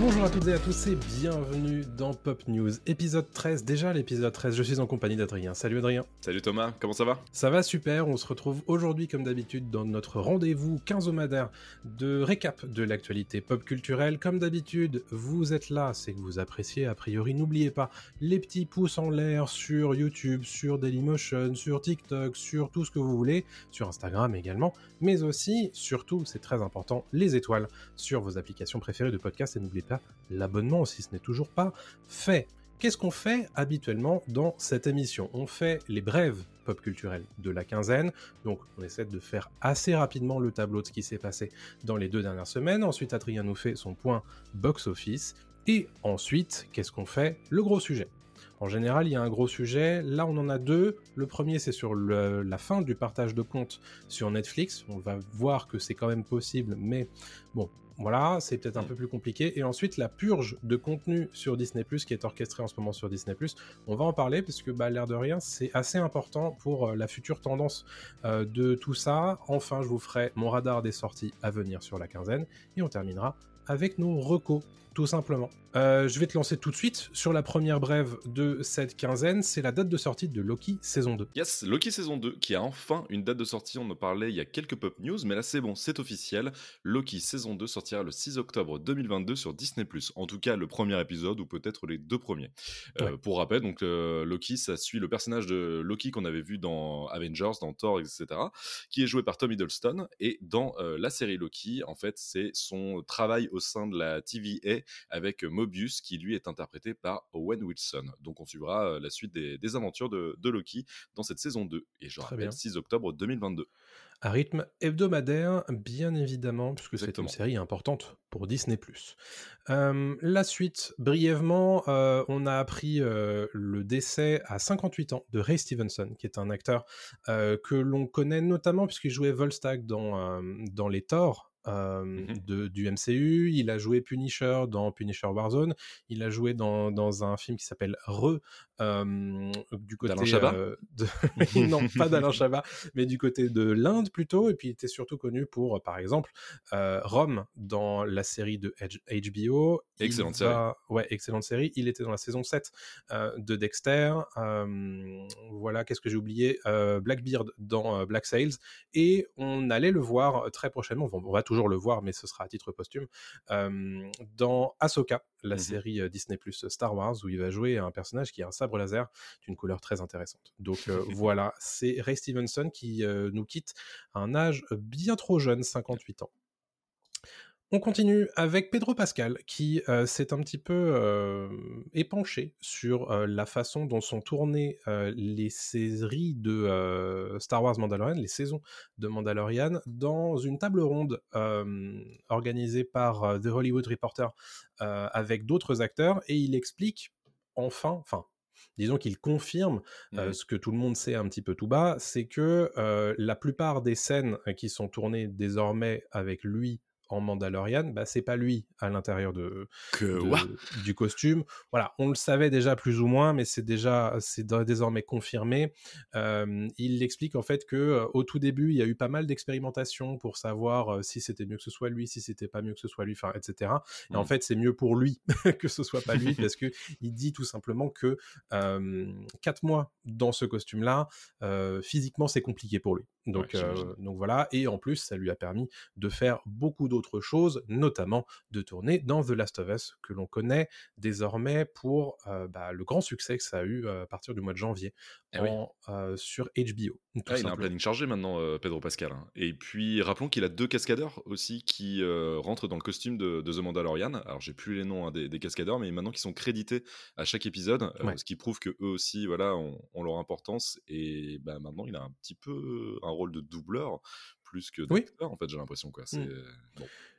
Bonjour à toutes et à tous et bienvenue dans Pop News, épisode 13, déjà l'épisode 13, je suis en compagnie d'Adrien. Salut Adrien. Salut Thomas, comment ça va? Ça va super, on se retrouve aujourd'hui comme d'habitude dans notre rendez-vous quinzomadaire de récap de l'actualité pop culturelle. Comme d'habitude, vous êtes là, c'est que vous appréciez, a priori n'oubliez pas les petits pouces en l'air sur YouTube, sur Dailymotion, sur TikTok, sur tout ce que vous voulez, sur Instagram également, mais aussi, surtout, c'est très important, les étoiles sur vos applications préférées de podcast et n'oubliez pas l'abonnement si ce n'est toujours pas fait. Qu'est-ce qu'on fait habituellement dans cette émission? On fait les brèves pop culturelles de la quinzaine, donc on essaie de faire assez rapidement le tableau de ce qui s'est passé dans les deux dernières semaines. Ensuite, Adrien nous fait son point box-office. Et ensuite, qu'est-ce qu'on fait? Le gros sujet. En général, il y a un gros sujet. Là, on en a deux. Le premier, c'est sur la fin du partage de comptes sur Netflix. On va voir que c'est quand même possible, mais bon, voilà, c'est peut-être un peu plus compliqué. Et ensuite, la purge de contenu sur Disney+, qui est orchestrée en ce moment sur Disney+, on va en parler, parce que, bah, l'air de rien, c'est assez important pour euh, la future tendance euh, de tout ça. Enfin, je vous ferai mon radar des sorties à venir sur la quinzaine, et on terminera avec nos recos tout simplement. Euh, je vais te lancer tout de suite sur la première brève de cette quinzaine, c'est la date de sortie de Loki saison 2. Yes, Loki saison 2 qui a enfin une date de sortie, on en parlait il y a quelques pop news, mais là c'est bon, c'est officiel. Loki saison 2 sortira le 6 octobre 2022 sur Disney+. En tout cas, le premier épisode ou peut-être les deux premiers. Euh, Ouais. Pour rappel, donc euh, Loki, ça suit le personnage de Loki qu'on avait vu dans Avengers, dans Thor, etc., qui est joué par Tom Hiddleston. Et dans euh, la série Loki, en fait, c'est son travail au sein de la TVA avec Mobius qui lui est interprété par Owen Wilson. Donc on suivra euh, la suite des, des aventures de, de Loki dans cette saison 2. Et je rappelle, bien. 6 octobre 2022. À rythme hebdomadaire, bien évidemment, puisque c'est une série importante pour Disney+. Euh, la suite, brièvement, euh, on a appris euh, le décès à 58 ans de Ray Stevenson, qui est un acteur que l'on connaît notamment puisqu'il jouait Volstagg dans, dans les Thor. Euh, Mhm. de, du MCU, il a joué Punisher dans Punisher Warzone, il a joué dans, dans un film qui s'appelle Re, euh, du côté Chabat euh, de... non pas d'Alain Chabat, mais du côté de l'Inde plutôt, et puis il était surtout connu pour, euh, par exemple, euh, Rome dans la série de HBO. Excellente va- Ouais, excellente série. Il était dans la saison 7 euh, de Dexter. Voilà, qu'est-ce que j'ai oublié? Blackbeard dans Black Sails. Et on allait le voir très prochainement, Bon, on va toujours le voir, mais ce sera à titre posthume, dans Ahsoka, la Mhm. série Disney Plus Star Wars, où il va jouer un personnage qui a un sabre laser d'une couleur très intéressante. Donc euh, voilà, c'est Ray Stevenson qui euh, nous quitte à un âge bien trop jeune, 58 ans. On continue avec Pedro Pascal qui euh, s'est un petit peu euh, épanché sur euh, la façon dont sont tournées les séries de Star Wars Mandalorian, les saisons de Mandalorian, dans une table ronde organisée par The Hollywood Reporter avec d'autres acteurs et il explique enfin, enfin, disons qu'il confirme euh, Mhm. ce que tout le monde sait un petit peu tout bas, c'est que euh, la plupart des scènes qui sont tournées désormais avec lui en Mandalorian, bah, c'est pas lui à l'intérieur de, Que de- ouah du costume. Voilà, on le savait déjà plus ou moins, mais c'est déjà c'est désormais confirmé. Euh, il explique en fait que euh, au tout début, il y a eu pas mal d'expérimentations pour savoir euh, si c'était mieux que ce soit lui, si c'était pas mieux que ce soit lui, enfin, etc. Et en Mhm. fait, c'est mieux pour lui que ce soit pas lui, parce que il dit tout simplement que euh, quatre mois dans ce costume-là, euh, physiquement, c'est compliqué pour lui. Donc, Ouais, donc voilà, et en plus, ça lui a permis de faire beaucoup d'autres choses, notamment de tourner dans The Last of Us, que l'on connaît désormais pour euh, bah, le grand succès que ça a eu euh, à partir du mois de janvier Eh oui. euh, sur HBO. Ah, il a un planning chargé maintenant, Pedro Pascal. hein. Et puis, rappelons qu'il a deux cascadeurs aussi qui euh, rentrent dans le costume de, de The Mandalorian. Alors, j'ai plus les noms hein, des, des cascadeurs, mais maintenant qui sont crédités à chaque épisode, Ouais. ce qui prouve que eux aussi, voilà, ont, ont leur importance. Et bah, maintenant, il a un petit peu un rôle de doubleur plus que Oui. d'acteurs, en fait, j'ai l'impression. quoi. C'est Mm.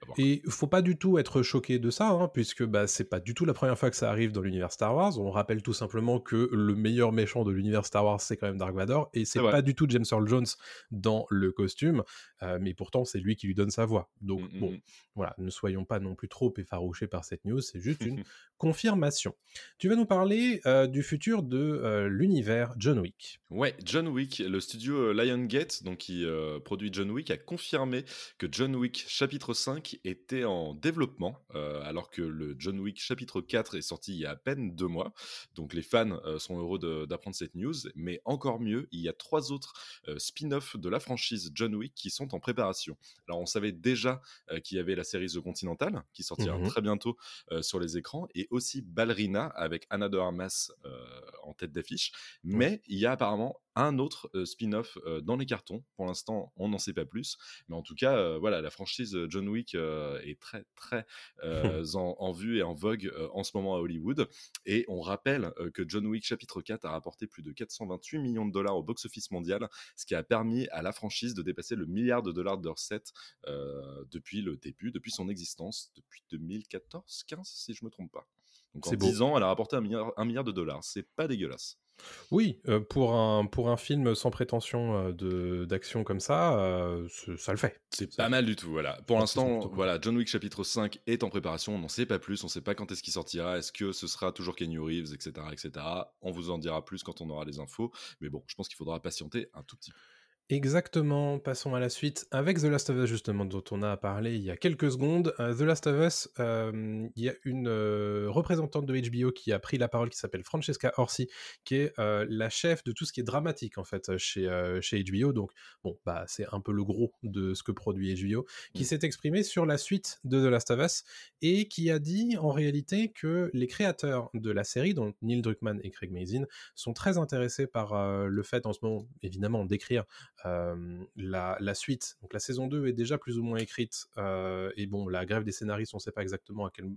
bon. Et faut pas du tout être choqué de ça, hein, puisque bah, c'est pas du tout la première fois que ça arrive dans l'univers Star Wars. On rappelle tout simplement que le meilleur méchant de l'univers Star Wars, c'est quand même Dark Vador, et c'est vrai. pas du tout James Earl Jones dans le costume, euh, mais pourtant c'est lui qui lui donne sa voix. Donc Mm, mm, bon, mm. voilà, ne soyons pas non plus trop effarouchés par cette news, c'est juste une confirmation. Tu vas nous parler euh, du futur de euh, l'univers John Wick. Ouais, John Wick, le studio euh, Lionsgate, donc qui euh, produit John Wick, a confirmé que John Wick chapitre 5 était en développement, euh, alors que le John Wick chapitre 4 est sorti il y a à peine deux mois. Donc les fans euh, sont heureux d'apprendre cette news, mais encore mieux, il y a trois autres euh, spin-offs de la franchise John Wick qui sont en préparation. Alors on savait déjà qu'il y avait la série The Continental, qui sortira Mhm. très bientôt sur les écrans, et aussi Ballerina avec Anna de Armas en tête d'affiche. Mais il y a apparemment un autre euh, spin-off euh, dans les cartons. Pour l'instant, on n'en sait pas plus. Mais en tout cas, euh, voilà, la franchise John Wick est très, très en, en vue et en vogue en ce moment à Hollywood. Et on rappelle que John Wick chapitre 4 a rapporté plus de 428 millions de dollars au box-office mondial, ce qui a permis à la franchise de dépasser le milliard de dollars de recettes depuis le début, depuis son existence, depuis 2014-15, si je me trompe pas. Donc en C'est beau. 10 ans, elle a rapporté un milliard, un milliard de dollars. C'est pas dégueulasse. Oui, euh, pour, un, pour un film sans prétention euh, d'action comme ça, euh, ça le fait. C'est pas mal du tout, voilà. Pour Ah, l'instant, voilà, John Wick chapitre 5 est en préparation, on n'en sait pas plus, on sait pas quand est-ce qu'il sortira, est-ce que ce sera toujours Kenny Reeves, etc., etc. On vous en dira plus quand on aura les infos, mais bon, je pense qu'il faudra patienter un tout petit peu. Exactement, passons à la suite avec The Last of Us justement dont on a parlé il y a quelques secondes. Euh, The Last of Us, euh, il y a une euh, représentante de HBO qui a pris la parole qui s'appelle Francesca Orsi, qui est euh, la chef de tout ce qui est dramatique en fait chez, chez HBO. Donc bon, bah c'est un peu le gros de ce que produit HBO, qui Mm. s'est exprimé sur la suite de The Last of Us et qui a dit en réalité que les créateurs de la série, donc Neil Druckmann et Craig Mazin, sont très intéressés par le fait en ce moment évidemment d'écrire la, la suite. Donc la saison 2 est déjà plus ou moins écrite. euh, et bon, la grève des scénaristes, on ne sait pas exactement à quel,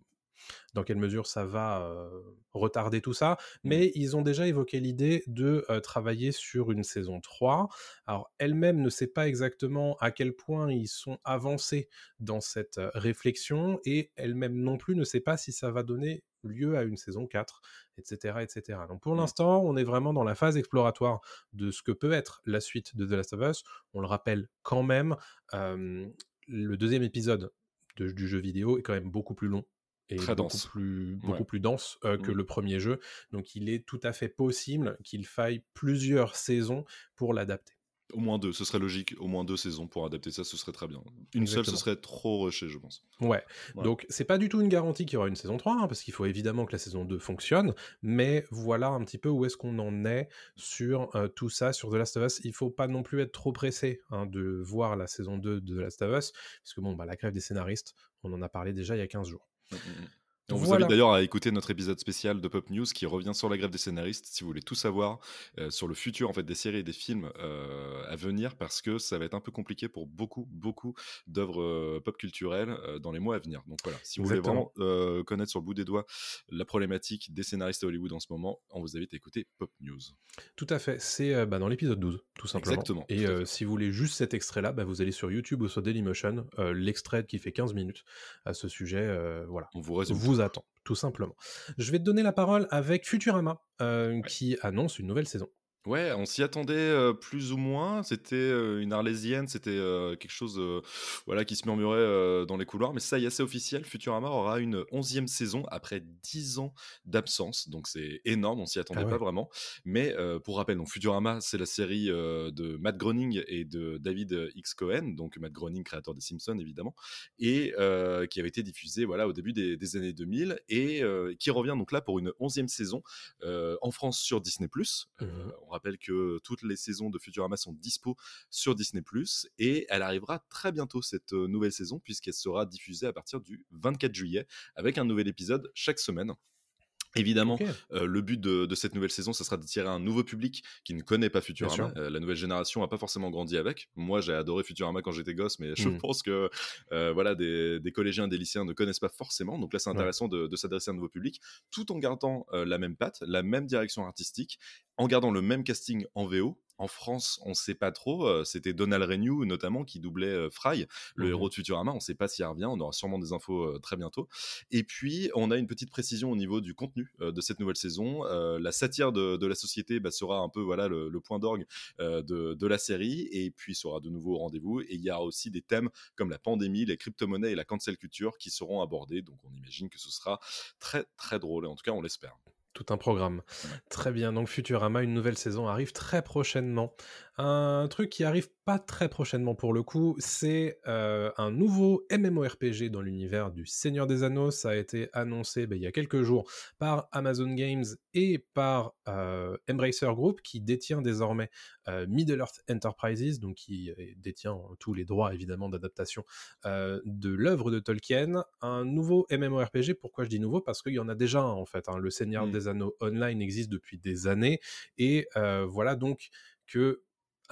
dans quelle mesure ça va euh, retarder tout ça. Mais ils ont déjà évoqué l'idée de euh, travailler sur une saison 3. Alors elle-même ne sait pas exactement à quel point ils sont avancés dans cette euh, réflexion. Et elle-même non plus ne sait pas si ça va donner lieu à une saison 4, etc. etc. Donc pour Mm. l'instant, on est vraiment dans la phase exploratoire de ce que peut être la suite de The Last of Us. On le rappelle quand même, le deuxième épisode de- du jeu vidéo est quand même beaucoup plus long et Très beaucoup dense. plus beaucoup Ouais. plus dense euh, que Mm. le premier jeu. Donc il est tout à fait possible qu'il faille plusieurs saisons pour l'adapter. Au moins deux, ce serait logique, au moins deux saisons pour adapter ça, ce serait très bien. Une seule, ce serait trop rushé, je pense. Ouais. Ouais. Donc c'est pas du tout une garantie qu'il y aura une saison 3, hein, parce qu'il faut évidemment que la saison 2 fonctionne, mais voilà un petit peu où est-ce qu'on en est sur euh, tout ça, sur The Last of Us. Il faut pas non plus être trop pressé hein, de voir la saison 2 de The Last of Us, parce que bon, bah, la grève des scénaristes, on en a parlé déjà il y a 15 jours. Mm-mm. On vous Voilà. invite d'ailleurs à écouter notre épisode spécial de Pop News qui revient sur la grève des scénaristes si vous voulez tout savoir euh, sur le futur en fait des séries et des films euh, à venir parce que ça va être un peu compliqué pour beaucoup beaucoup d'œuvres euh, pop culturelles dans les mois à venir. Donc voilà, si vous Exactement. voulez vraiment connaître sur le bout des doigts la problématique des scénaristes à Hollywood en ce moment, on vous invite à écouter Pop News. Tout à fait, c'est bah, dans l'épisode 12, tout simplement. Exactement, Et si vous voulez juste cet extrait-là, bah, vous allez sur YouTube ou sur Dailymotion, l'extrait qui fait 15 minutes à ce sujet, voilà. On vous résume. vous attend, tout simplement. Je vais te donner la parole avec Futurama, euh, qui annonce une nouvelle saison. Ouais, on s'y attendait euh, plus ou moins. C'était euh, une arlésienne, c'était euh, quelque chose voilà, qui se murmurait dans les couloirs. Mais ça y est, c'est officiel. Futurama aura une onzième saison après 10 ans d'absence. Donc c'est énorme, on s'y attendait Ah ouais. pas vraiment. Mais pour rappel, donc, Futurama, c'est la série de Matt Groening et de David X. Cohen. Donc Matt Groening, créateur des Simpsons, évidemment. Et qui avait été diffusée voilà, au début des, des années 2000. Et qui revient donc là pour une onzième saison en France sur Disney+. On rappelle que toutes les saisons de Futurama sont dispo sur Disney+, et elle arrivera très bientôt cette euh, nouvelle saison, puisqu'elle sera diffusée à partir du 24 juillet, avec un nouvel épisode chaque semaine. Évidemment, euh, le but de, de cette nouvelle saison, ce sera d'attirer un nouveau public qui ne connaît pas Futurama. Euh, la nouvelle génération n'a pas forcément grandi avec. Moi, j'ai adoré Futurama quand j'étais gosse, mais je Mm. pense que euh, voilà, des, des collégiens, des lycéens ne connaissent pas forcément. Donc là, c'est Ouais. intéressant de, de s'adresser à un nouveau public, tout en gardant la même patte, la même direction artistique, en gardant le même casting en VO En France, on ne sait pas trop. C'était Donald Renew notamment qui doublait Fry, le Mhm. héros de Futurama. On ne sait pas s'il revient. On aura sûrement des infos très bientôt. Et puis, on a une petite précision au niveau du contenu de cette nouvelle saison. la satire de, de la société bah, sera un peu voilà le, le point d'orgue de, de, la série. Et puis, sera de nouveau au rendez-vous. Et il y a aussi des thèmes comme la pandémie, les crypto-monnaies et la cancel culture qui seront abordés. Donc, on imagine que ce sera très très drôle. Et en tout cas, on l'espère tout un programme. Très bien, donc Futurama, une nouvelle saison arrive très prochainement. Un truc qui arrive pas très prochainement pour le coup, c'est euh, un nouveau MMORPG dans l'univers du Seigneur des Anneaux. Ça a été annoncé ben, il y a quelques jours par Amazon Games et par euh, Embracer Group, qui détient désormais euh, Middle-earth Enterprises, donc qui détient tous les droits évidemment d'adaptation de l'œuvre de Tolkien. Un nouveau MMORPG, pourquoi je dis nouveau? Parce qu'il y en a déjà un en fait. Hein. Le Seigneur Mm. des Anneaux Online existe depuis des années, et voilà donc que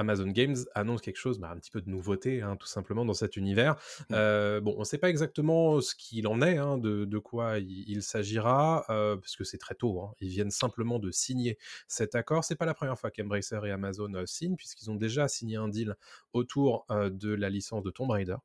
Amazon Games annonce quelque chose, bah, un petit peu de nouveauté, hein, tout simplement, dans cet univers. Mm. Euh, bon, on ne sait pas exactement ce qu'il en est, hein, de, de quoi il, il s'agira, euh, parce que c'est très tôt. hein. Ils viennent simplement de signer cet accord. C'est pas la première fois qu'Embracer et Amazon euh, signent, puisqu'ils ont déjà signé un deal autour euh, de la licence de Tomb Raider.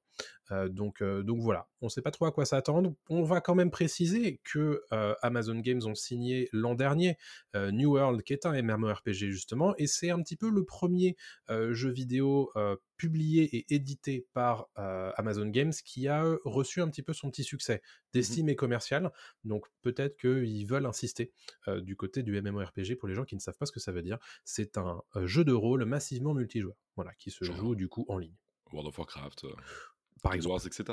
Euh, donc, euh, donc voilà, on ne sait pas trop à quoi s'attendre. On va quand même préciser que euh, Amazon Games ont signé l'an dernier New World, qui est un MMORPG justement, et c'est un petit peu le premier jeu vidéo publié et édité par euh, Amazon Games qui a reçu un petit peu son petit succès d'estime et commercial. Donc peut-être qu'ils veulent insister euh, du côté du MMORPG pour les gens qui ne savent pas ce que ça veut dire. C'est un euh, jeu de rôle massivement multijoueur, voilà, qui se Genre. joue du coup en ligne. World of Warcraft, Par exemple. Etc.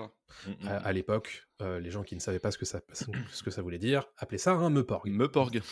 À, à l'époque, euh, les gens qui ne savaient pas ce que ça, ce que ça voulait dire appelaient ça un meuporg. Meuporg.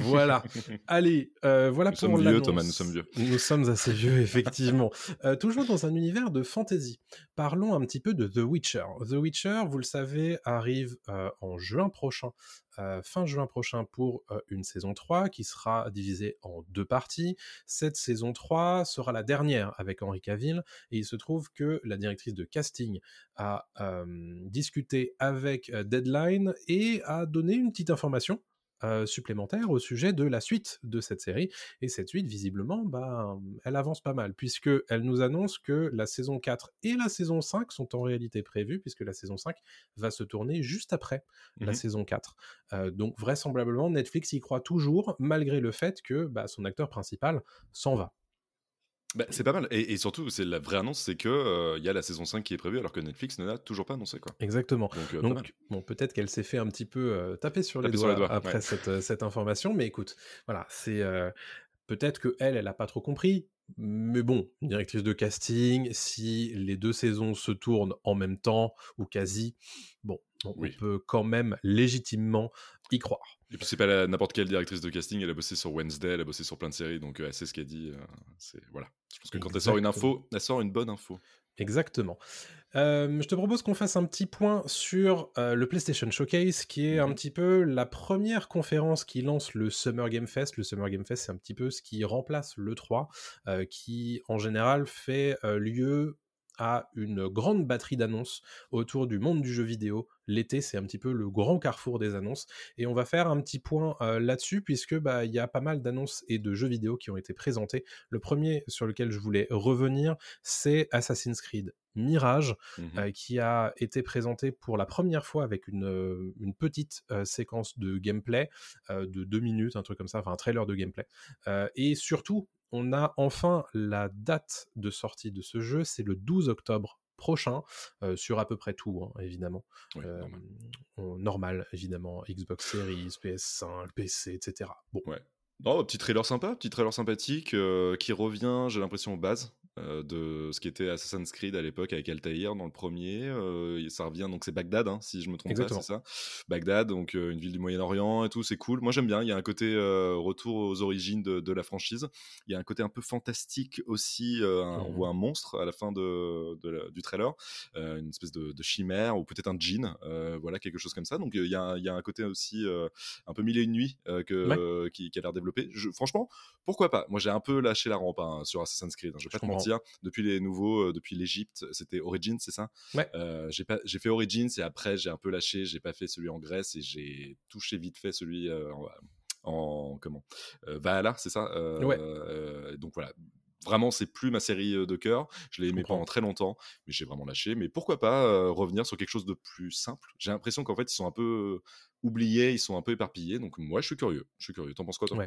Voilà. Allez, euh, voilà Nous pour sommes vieux. Thomas, nous sommes vieux. Nous sommes assez vieux, effectivement. Euh, toujours dans un univers de fantasy. Parlons un petit peu de The Witcher. The Witcher, vous le savez, arrive euh, en juin prochain, euh, fin juin prochain pour euh, une saison 3 qui sera divisée en deux parties. Cette saison 3 sera la dernière avec Henri Cavill et il se trouve que la directrice de casting a euh, discuté avec Deadline et a donné une petite information euh, supplémentaire au sujet de la suite de cette série. Et cette suite, visiblement, bah, elle avance pas mal, puisque elle nous annonce que la saison 4 et la saison 5 sont en réalité prévues, puisque la saison 5 va se tourner juste après la Mhm. saison 4. Euh, donc vraisemblablement, Netflix y croit toujours, malgré le fait que bah, son acteur principal s'en va. Bah, c'est pas mal. Et, et surtout, c'est la vraie annonce, c'est que euh, y a la saison 5 qui est prévue alors que Netflix ne l'a toujours pas annoncé. Quoi. Exactement. Donc, euh. Donc, bon, peut-être qu'elle s'est fait un petit peu euh, taper sur les doigts, sur les doigts, après ouais. cette, cette information, mais écoute, voilà, c'est peut-être que elle, elle a pas trop compris, mais bon, directrice de casting, si les deux saisons se tournent en même temps ou quasi, bon, on, on Oui. peut quand même légitimement y croire. Et puis c'est pas n'importe quelle directrice de casting, elle a bossé sur Wednesday, elle a bossé sur plein de séries, donc euh, elle sait ce qu'elle dit. euh, c'est voilà. Je pense que quand elle sort une info, elle sort une bonne info. Exactement. Euh, je te propose qu'on fasse un petit point sur euh, le PlayStation Showcase, qui est un Mhm. petit peu la première conférence qui lance le Summer Game Fest. Le Summer Game Fest, c'est un petit peu ce qui remplace l'E3, euh, qui en général fait lieu à une grande batterie d'annonces autour du monde du jeu vidéo. L'été, c'est un petit peu le grand carrefour des annonces. Et on va faire un petit point euh, là-dessus, puisque bah, il y a pas mal d'annonces et de jeux vidéo qui ont été présentés. Le premier sur lequel je voulais revenir, c'est Assassin's Creed Mirage, euh, qui a été présenté pour la première fois avec une, une petite euh, séquence de gameplay euh, de deux minutes, un truc comme ça, enfin un trailer de gameplay. Et surtout, on a enfin la date de sortie de ce jeu, c'est le 12 octobre prochain, euh, sur à peu près tout, hein, évidemment. Oui, Euh, normal. on- normal, évidemment, Xbox Series, PS5, PC, etc. Bon, Ouais. Non, petit trailer sympa, petit trailer sympathique euh, qui revient, j'ai l'impression, aux bases euh, de ce qui était Assassin's Creed à l'époque avec Altaïr dans le premier. euh, ça revient, donc c'est Bagdad, hein, si je me trompe Exactement. pas, c'est ça Bagdad, donc euh, une ville du Moyen-Orient et tout, c'est cool. Moi j'aime bien, il y a un côté retour aux origines de, de la franchise. Il y a un côté un peu fantastique aussi. un- On Mhm. voit un monstre à la fin de, de la- du trailer, une espèce de, de chimère ou peut-être un djinn, voilà, quelque chose comme ça. Donc il y, a un- il y a un côté aussi un peu mille et une nuits que, Ouais. qui, qui a l'air développé. Je, franchement, pourquoi pas? Moi, j'ai un peu lâché la rampe hein, sur Assassin's Creed. hein, je vais Je pas te comprends. mentir. Depuis les nouveaux, euh, depuis l'Égypte, c'était Origins, c'est ça? Ouais. Euh, J'ai pas, j'ai fait Origins et après j'ai un peu lâché. J'ai pas fait celui en Grèce et j'ai touché vite fait celui euh, en, en- comment? Valhalla, c'est ça? Ouais. Donc voilà. Vraiment, c'est plus ma série de cœur. Je l'ai aimé pendant très longtemps, mais j'ai vraiment lâché. Mais pourquoi pas revenir sur quelque chose de plus simple? J'ai l'impression qu'en fait, ils sont un peu oubliés, ils sont un peu éparpillés. Donc moi, je suis curieux. Je suis curieux. T'en penses quoi, toi?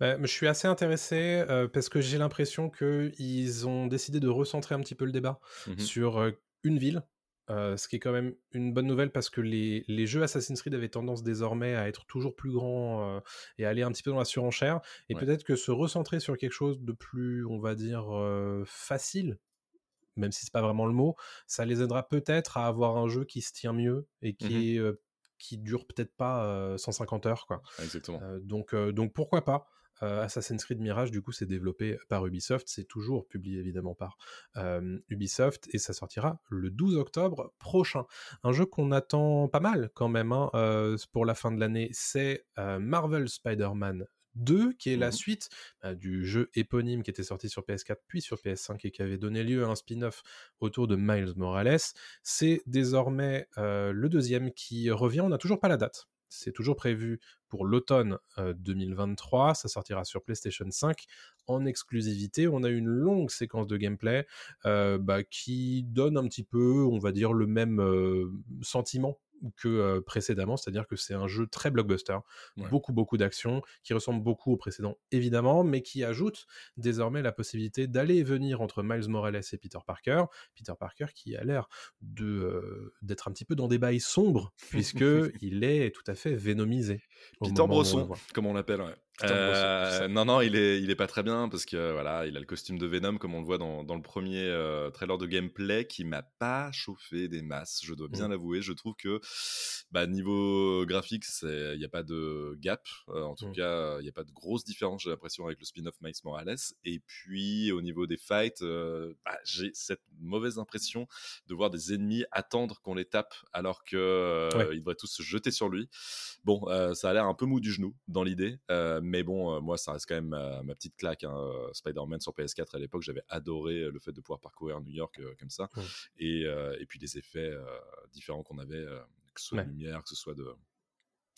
Bah, Je suis assez intéressé parce que j'ai l'impression qu'ils ont décidé de recentrer un petit peu le débat mmh sur une ville. Ce qui est quand même une bonne nouvelle parce que les, les, jeux Assassin's Creed avaient tendance désormais à être toujours plus grands et à aller un petit peu dans la surenchère. Et peut-être que se recentrer sur quelque chose de plus, on va dire, facile, même si c'est pas vraiment le mot, ça les aidera peut-être à avoir un jeu qui se tient mieux et qui mmh est qui dure peut-être pas 150 heures quoi. Exactement. donc donc pourquoi pas Assassin's Creed Mirage, du coup, c'est développé par Ubisoft. C'est toujours publié évidemment par Ubisoft et ça sortira le 12 octobre prochain. Un jeu qu'on attend pas mal quand même hein, pour la fin de l'année, c'est Marvel Spider-Man 2, qui est la mmh suite bah, du jeu éponyme qui était sorti sur PS4 puis sur PS5 et qui avait donné lieu à un spin-off autour de Miles Morales. C'est désormais le deuxième qui revient. On n'a toujours pas la date. C'est toujours prévu pour l'automne 2023. Ça sortira sur PlayStation 5 en exclusivité. On a une longue séquence de gameplay bah, qui donne un petit peu, on va dire, le même sentiment que précédemment, c'est-à-dire que c'est un jeu très blockbuster, beaucoup beaucoup d'action, qui ressemble beaucoup au précédent évidemment, mais qui ajoute désormais la possibilité d'aller et venir entre Miles Morales et Peter Parker. Peter Parker qui a l'air de d'être un petit peu dans des bails sombres puisque il est tout à fait vénomisé. Peter Bresson, comme on l'appelle. Euh, non, non, il est, il est pas très bien parce que voilà, il a le costume de Venom comme on le voit dans, dans le premier euh, trailer de gameplay qui m'a pas chauffé des masses. Je dois bien mmh. l'avouer. Je trouve que bah, niveau graphique, il n'y a pas de gap. Euh, en tout mmh. cas, il n'y a pas de grosse différence. J'ai l'impression avec le spin-off Miles Morales. Et puis au niveau des fights, bah, j'ai cette mauvaise impression de voir des ennemis attendre qu'on les tape alors que ils devraient tous se jeter sur lui. Bon, ça a l'air un peu mou du genou dans l'idée mais bon, euh, moi, ça reste quand même ma, petite claque. Hein, euh, Spider-Man sur PS4 à l'époque, j'avais adoré euh, le fait de pouvoir parcourir New York comme ça. Et, et, puis les effets différents qu'on avait, que ce soit de lumière, que ce soit de,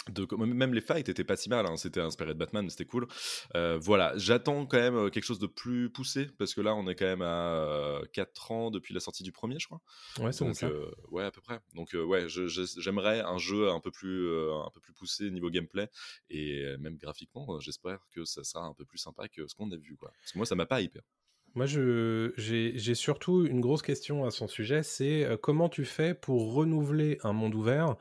même les fights étaient pas si mal, hein. c'était inspiré de Batman, c'était cool. Euh, voilà, j'attends quand même euh, quelque chose de plus poussé parce que là on est quand même à 4 ans depuis la sortie du premier, je crois. Ouais, c'est ça. Euh, ouais, à peu près. Donc ouais, j'aimerais un jeu un peu plus un peu plus poussé niveau gameplay et même graphiquement, j'espère que ça sera un peu plus sympa que ce qu'on a vu quoi. Parce que moi ça m'a pas hyper. Moi, j'ai surtout une grosse question à son sujet, c'est comment tu fais pour renouveler un monde ouvert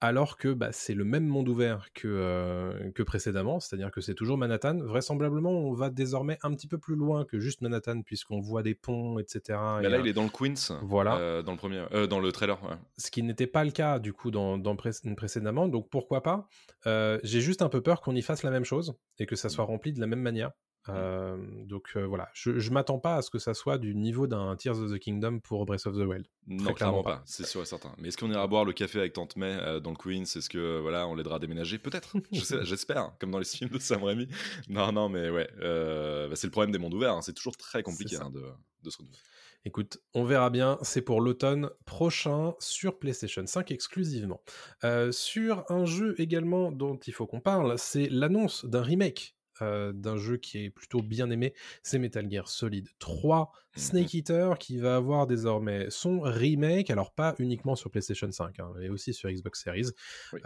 alors que bah, c'est le même monde ouvert que, euh, que précédemment, c'est-à-dire que c'est toujours Manhattan. Vraisemblablement, on va désormais un petit peu plus loin que juste Manhattan, puisqu'on voit des ponts, etc. Mais là, il est dans le Queens, voilà. Euh, dans, le premier, euh, dans le trailer. Ce qui n'était pas le cas, du coup, dans, dans précédemment, donc pourquoi pas? J'ai juste un peu peur qu'on y fasse la même chose, et que ça mmh. soit rempli de la même manière. Mmh. donc voilà, je, je m'attends pas à ce que ça soit du niveau d'un Tears of the Kingdom pour Breath of the Wild. Non, clairement pas, c'est sûr et certain. Mais est-ce qu'on ira boire le café avec Tante May dans le Queens? Est-ce que voilà, on l'aidera à déménager? Peut-être, j'espère, comme dans les films de Sam Raimi. Non, non, mais ouais, bah, c'est le problème des mondes ouverts, hein, c'est toujours très compliqué hein, de, de se renouveler. Écoute, on verra bien, c'est pour l'automne prochain sur PlayStation 5 exclusivement. sur un jeu également dont il faut qu'on parle, c'est l'annonce d'un remake euh, d'un jeu qui est plutôt bien aimé, c'est Metal Gear Solid 3 mmh Snake Eater qui va avoir désormais son remake, alors pas uniquement sur PlayStation 5, hein, mais aussi sur Xbox Series.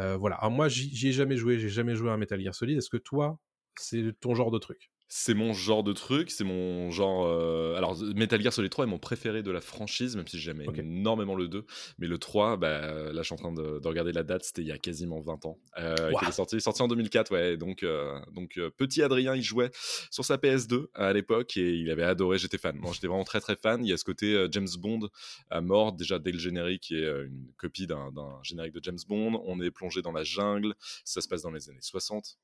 Euh, voilà, alors moi j'y ai jamais joué, j'ai jamais joué à Metal Gear Solid, est-ce que toi c'est ton genre de truc? C'est mon genre de truc, c'est mon genre. Euh, alors, Metal Gear Solid 3 est mon préféré de la franchise, même si j'aimais énormément le 2. Mais le 3, bah, là, je suis en train de, regarder la date, c'était il y a quasiment 20 ans. Euh, il est sorti, sorti en 2004, ouais. Donc, euh, donc petit Adrien, il jouait sur sa PS2 à l'époque et il avait adoré, j'étais fan. Moi, j'étais vraiment très très fan. Il y a ce côté James Bond à mort, déjà dès le générique, qui est une copie d'un générique de James Bond. On est plongé dans la jungle, ça se passe dans les années 60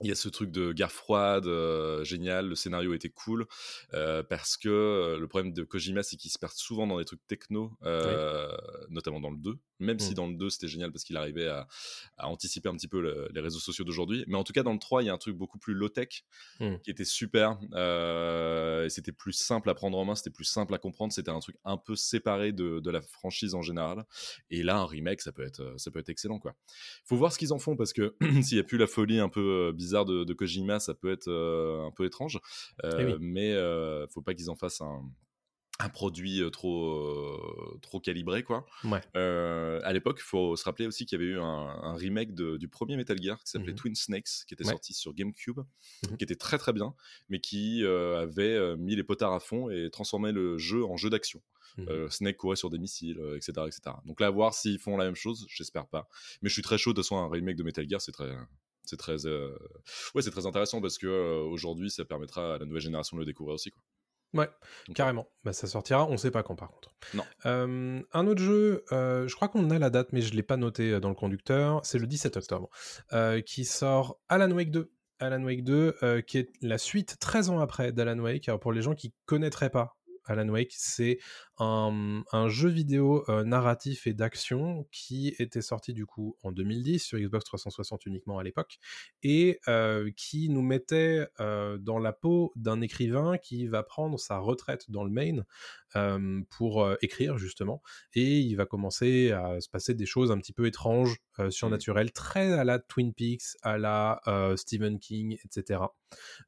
il y a ce truc de guerre froide, euh, génial, le scénario était cool, euh, parce que le problème de Kojima, c'est qu'il se perd souvent dans des trucs techno, notamment dans le 2, même si mmh. dans le 2, c'était génial parce qu'il arrivait à, anticiper un petit peu les réseaux sociaux d'aujourd'hui. Mais en tout cas, dans le 3, il y a un truc beaucoup plus low-tech, mmh. qui était super, et c'était plus simple à prendre en main, c'était plus simple à comprendre, c'était un truc un peu séparé de, de, la franchise en général. Et là, un remake, ça peut être, ça peut être excellent, quoi. Faut voir ce qu'ils en font, parce que s'il n'y a plus la folie un peu bizarre de, de Kojima, ça peut être un peu étrange, Eh oui. mais faut pas qu'ils en fassent un, un produit trop trop calibré quoi. Ouais. Euh, à l'époque, il faut se rappeler aussi qu'il y avait eu un, un remake de- du premier Metal Gear qui s'appelait Mhm. Twin Snakes, qui était Ouais. sorti sur GameCube, Mhm. qui était très très bien, mais qui euh, avait euh, mis les potards à fond et transformé le jeu en jeu d'action. Euh, Snake courait sur des missiles, euh, etc., etc. Donc là, à voir s'ils font la même chose, j'espère pas. Mais je suis très chaud de toute façon un remake de Metal Gear, c'est très c'est très euh, ouais c'est très intéressant parce que euh, aujourd'hui ça permettra à la nouvelle génération de le découvrir aussi quoi. Ouais, Donc, carrément. Bah, ça sortira, on sait pas quand par contre. Non. Euh, un autre jeu, euh, je crois qu'on a la date, mais je l'ai pas noté euh, dans le conducteur, c'est le 17 octobre, euh, qui sort Alan Wake 2. Alan Wake 2, euh, qui est la suite 13 ans après d'Alan Wake. Alors pour les gens qui connaîtraient pas Alan Wake, c'est un, jeu vidéo euh, narratif et d'action qui était sorti du coup en 2010 sur Xbox 360 uniquement à l'époque et euh, qui nous mettait euh, dans la peau d'un écrivain qui va prendre sa retraite dans le Maine pour écrire justement et il va commencer à se passer des choses un petit peu étranges, euh, surnaturelles, très à la Twin Peaks, à la euh, Stephen King, etc.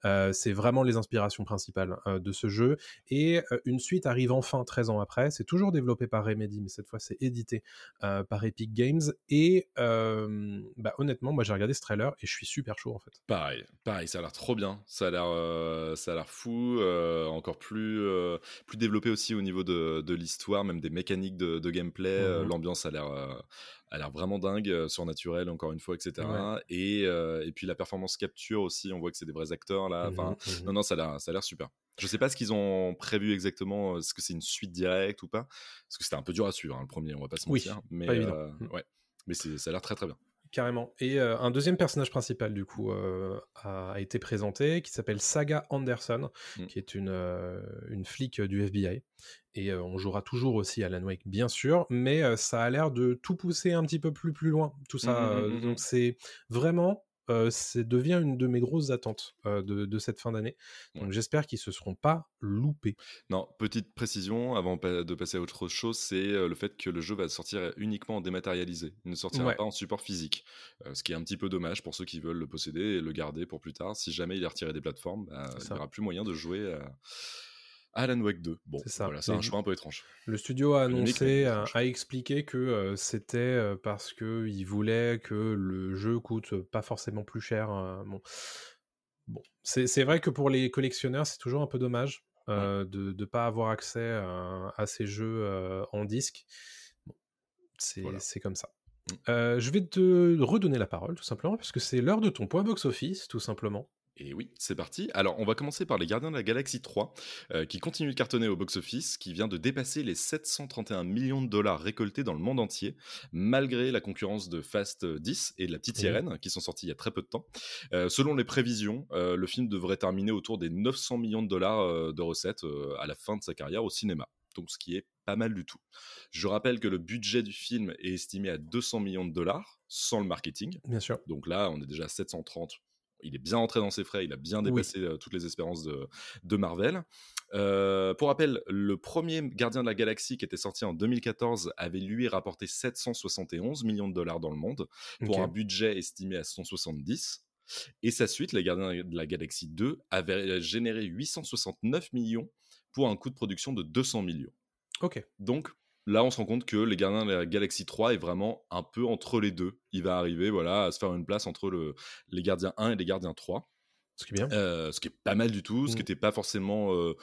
Euh, c'est vraiment les inspirations principales de ce jeu et une suite arrive enfin 13 ans après. C'est toujours développé par Remedy, mais cette fois c'est édité par Epic Games. Et bah, honnêtement, moi j'ai regardé ce trailer et je suis super chaud en fait. Pareil, pareil, ça a l'air trop bien, ça a l'air, ça a l'air fou, encore plus, plus développé aussi au niveau de, de l'histoire, même des mécaniques de, de gameplay. Mhm. L'ambiance a l'air, a l'air vraiment dingue, euh, surnaturelle encore une fois, etc. Ouais. Et, euh, et puis la performance capture aussi, on voit que c'est des vrais acteurs là. Enfin, Mhm, mhm. non, non, ça a l'air, super. Je sais pas ce qu'ils ont prévu exactement, est-ce que c'est une suite directe ou pas, parce que c'était un peu dur à suivre hein, le premier, on va pas se Oui, mentir. mais pas euh, ouais, mais ça a l'air très très bien. Carrément. Et euh, un deuxième personnage principal, du coup, euh, a, a été présenté, qui s'appelle Saga Anderson, Mm. qui est une, euh, une flic du FBI. Et on jouera toujours aussi Alan Wake, bien sûr, mais ça a l'air de tout pousser un petit peu plus, plus loin, tout ça. Mm, mm, euh, mm, mm. donc c'est vraiment... Euh, c'est devient une de mes grosses attentes euh, de, de cette fin d'année. Donc Ouais. j'espère qu'ils se seront pas loupés. Non, petite précision avant de passer à autre chose, c'est le fait que le jeu va sortir uniquement en dématérialisé. Il ne sortira Ouais. pas en support physique. Euh, ce qui est un petit peu dommage pour ceux qui veulent le posséder et le garder pour plus tard. Si jamais il est retiré des plateformes, bah, il ça. n'y aura plus moyen de jouer à Alan Wake 2. Bon, C'est voilà, un choix un peu étrange. Le studio a annoncé, mais a, expliqué que euh, c'était euh, parce que il voulait que le jeu coûte pas forcément plus cher. euh, bon, bon. c'est vrai que pour les collectionneurs, c'est toujours un peu dommage euh, de ne pas avoir accès à, à ces jeux euh, en disque. Bon, c'est Voilà. comme ça. Mm. Euh, je vais te redonner la parole, tout simplement, parce que c'est l'heure de ton point box-office, tout simplement. Et oui, c'est parti. Alors, on va commencer par les Gardiens de la Galaxie 3, euh, qui continue de cartonner au box-office, qui vient de dépasser les 731 millions de dollars récoltés dans le monde entier, malgré la concurrence de Fast 10 et de La Petite. Sirène, qui sont sortis il y a très peu de temps. Euh, selon les prévisions, euh, le film devrait terminer autour des 900 millions de dollars euh, de recettes euh, à la fin de sa carrière au cinéma. Donc, ce qui est pas mal du tout. Je rappelle que le budget du film est estimé à 200 millions de dollars, sans le marketing. Bien sûr. Donc là, on est déjà à 730. Il est bien entré dans ses frais, il a bien dépassé euh, toutes les espérances de, de Marvel. Euh, pour rappel, le premier Gardien de la Galaxie qui était sorti en 2014 avait lui rapporté 771 millions de dollars dans le monde pour un budget estimé à 170. Et sa suite, Les Gardiens de la Galaxie 2, avait généré 869 millions pour un coût de production de 200 millions. Ok. Donc là, on se rend compte que les Gardiens de la Galaxie 3 est vraiment un peu entre les deux. Il va arriver voilà, à se faire une place entre le, les Gardiens 1 et les Gardiens 3. Ce qui est bien. Euh, ce qui est pas mal du tout, ce qui n'était pas forcément euh,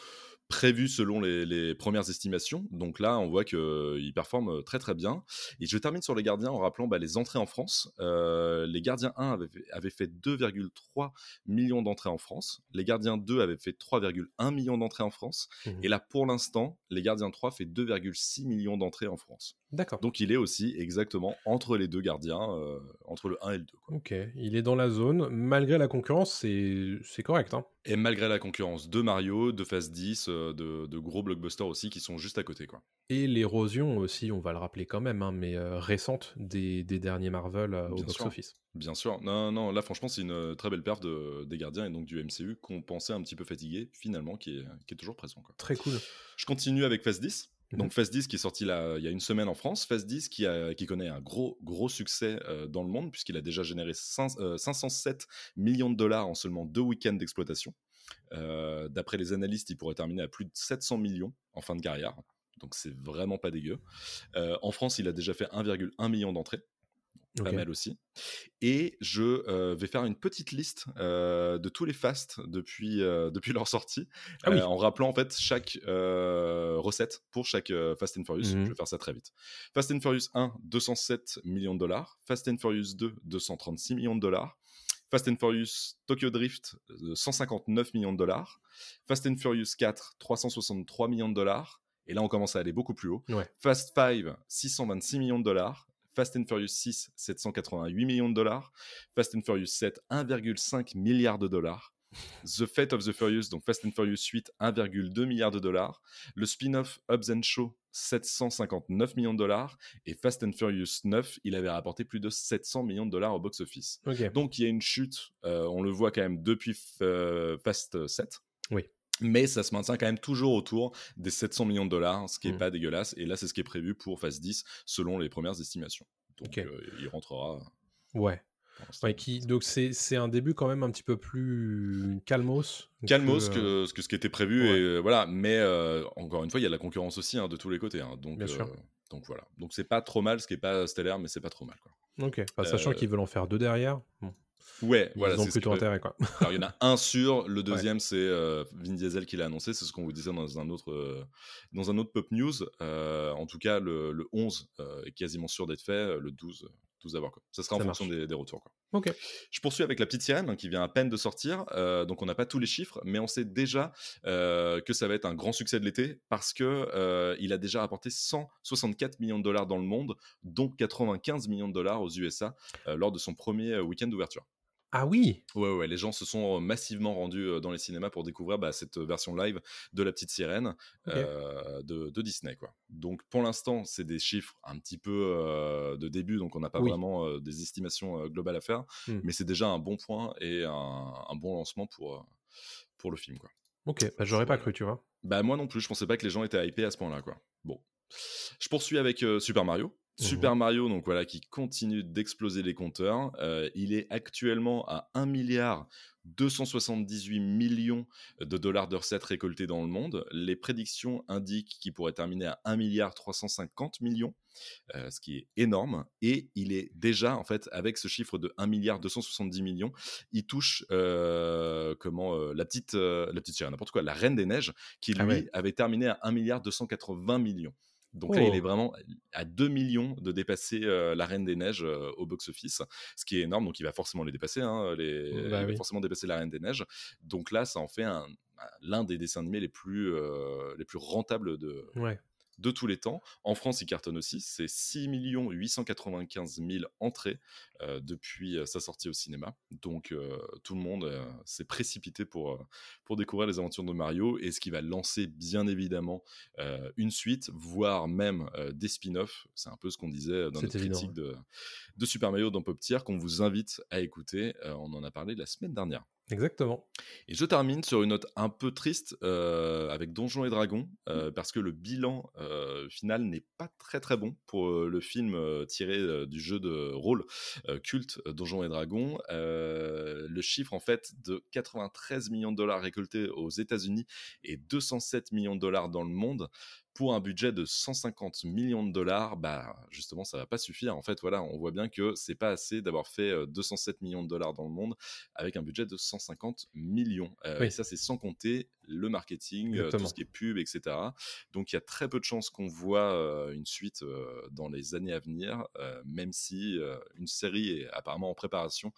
prévu selon les, les premières estimations. Donc là, on voit qu'il performe euh, très très bien. Et je termine sur les gardiens en rappelant bah, les entrées en France. Euh, les gardiens 1 avaient fait, avaient fait 2,3 millions d'entrées en France. Les gardiens 2 avaient fait 3,1 millions d'entrées en France. Mhm. Et là, pour l'instant, les gardiens 3 fait 2,6 millions d'entrées en France. D'accord. Donc il est aussi exactement entre les deux gardiens, euh, entre le 1 et le 2. quoi. Ok, il est dans la zone. Malgré la concurrence, c'est c'est correct. Hein. Et malgré la concurrence de Mario, de Phase 10, euh, de, de gros blockbusters aussi qui sont juste à côté. quoi. Et l'érosion aussi, on va le rappeler quand même, hein, mais euh, récente des, des derniers Marvel euh, au box-office. Bien sûr. Non, non, là franchement c'est une euh, très belle perf de- des gardiens et donc du MCU qu'on pensait un petit peu fatigué finalement qui est, qui est toujours présent. quoi. Très cool. Je continue avec Phase 10. Donc Fast 10 qui est sorti là, il y a une semaine en France, Fast 10 qui, a, qui connaît un gros gros succès euh, dans le monde puisqu'il a déjà généré 507 millions de dollars en seulement deux week-ends d'exploitation. D'après les analystes, il pourrait terminer à plus de 700 millions en fin de carrière. Donc c'est vraiment pas dégueu. en France, il a déjà fait 1,1 million d'entrées pas mal aussi. Et je vais faire une petite liste de tous les fasts depuis, depuis leur sortie, ah en rappelant en fait chaque recette pour chaque Fast and Furious. Je mmh vais faire ça très vite. Fast and Furious 1, 207 millions de dollars. Fast and Furious 2, 236 millions de dollars. Fast and Furious Tokyo Drift, 159 millions de dollars. Fast and Furious 4, 363 millions de dollars. Et là, on commence à aller beaucoup plus haut. Fast 5, 626 millions de dollars. Fast and Furious 6, 788 millions de dollars. Fast and Furious 7, 1,5 milliard de dollars. The Fate of the Furious, donc Fast and Furious 8, 1,2 milliard de dollars. Le spin-off Hobbs and Show, 759 millions de dollars. Et Fast and Furious 9, il avait rapporté plus de 700 millions de dollars au box-office. Donc il y a une chute, euh, on le voit quand même depuis euh, Fast 7. Oui mais ça se maintient quand même toujours autour des 700 millions de dollars, ce qui n'est mmh. pas dégueulasse. Et là, c'est ce qui est prévu pour phase 10, selon les premières estimations. Donc, euh, il rentrera. Ouais. Qui, donc, c'est un début quand même un petit peu plus calmos. Calmos que, euh, que, ce qui était prévu. Et, euh, voilà. Mais encore une fois, il y a la concurrence aussi hein, de tous les côtés. Hein. donc, donc, voilà. Donc, c'est pas trop mal, ce qui n'est pas stellaire, mais c'est pas trop mal. Quoi. Ok. sachant qu'ils veulent en faire deux derrière. Ouais, voilà. Ils ont plutôt intérêt, quoi. Alors, il y en a un sûr, le deuxième, c'est euh, Vin Diesel qui l'a annoncé, c'est ce qu'on vous disait dans un autre, euh, dans un autre Pop News. Euh, en tout cas, le, le 11 est quasiment sûr d'être fait, le 12, 12 à voir. Quoi. Ça sera en fonction des, des, retours. Quoi. Ok. Je poursuis avec La Petite Sirène, hein, qui vient à peine de sortir. donc, on n'a pas tous les chiffres, mais on sait déjà que ça va être un grand succès de l'été parce que il a déjà rapporté 164 millions de dollars dans le monde, dont 95 millions de dollars aux USA lors de son premier week-end d'ouverture. Ah oui Ouais, ouais, les gens se sont massivement rendus dans les cinémas pour découvrir bah, cette version live de La Petite Sirène de, Disney. Quoi. Donc pour l'instant, c'est des chiffres un petit peu de début, donc on n'a pas vraiment des estimations globales à faire, mmh. mais c'est déjà un bon point et un, bon lancement pour, pour le film. Quoi. Ok, bah, j'aurais pas cru, tu vois. Bah moi non plus, je pensais pas que les gens étaient hypés à ce point-là. quoi. Bon. Je poursuis avec Super Mario. Mmh Super Mario, donc voilà, qui continue d'exploser les compteurs. Euh, il est actuellement à 1 milliard 278 millions de dollars de recettes récoltées dans le monde. Les prédictions indiquent qu'il pourrait terminer à 1 milliard 350 millions, euh, ce qui est énorme. Et il est déjà, en fait, avec ce chiffre de 1 milliard 270 millions, il touche euh, comment la petite, la petite n'importe quoi, la Reine des Neiges, qui ah lui avait terminé à 1 milliard 280 millions. Donc là, il est oh. vraiment à 2 millions de dépasser la Reine des Neiges au box-office, ce qui est énorme. Donc il va forcément les dépasser. Hein, les... Bah il va forcément dépasser la Reine des Neiges. Donc là, ça en fait l'un des dessins animés les plus, les plus rentables de, de tous les temps. En France, il cartonne aussi. C'est 6 895 000 entrées euh, depuis euh, sa sortie au cinéma. Donc, euh, tout le monde s'est précipité pour, pour découvrir les aventures de Mario et ce qui va lancer, bien évidemment, une suite, voire même des spin-offs. C'est un peu ce qu'on disait dans notre critique de, de, Super Mario dans Pop Tier qu'on vous invite à écouter. on en a parlé la semaine dernière. Exactement. Et je termine sur une note un peu triste euh, avec Donjons et Dragons, euh, parce que le bilan euh, final n'est pas très très bon pour le film tiré du jeu de rôle culte Donjons et Dragons. le chiffre en fait de 93 millions de dollars récoltés aux États-Unis et 207 millions de dollars dans le monde pour un budget de 150 millions de dollars, bah justement ça va pas suffire. En fait, voilà, on voit bien que c'est pas assez d'avoir fait 207 millions de dollars dans le monde avec un budget de 150 millions. Et ça, c'est sans compter le marketing, tout ce qui est pub, etc. Donc il y a très peu de chances qu'on voit une suite dans les années à venir, même si une série est apparemment en préparation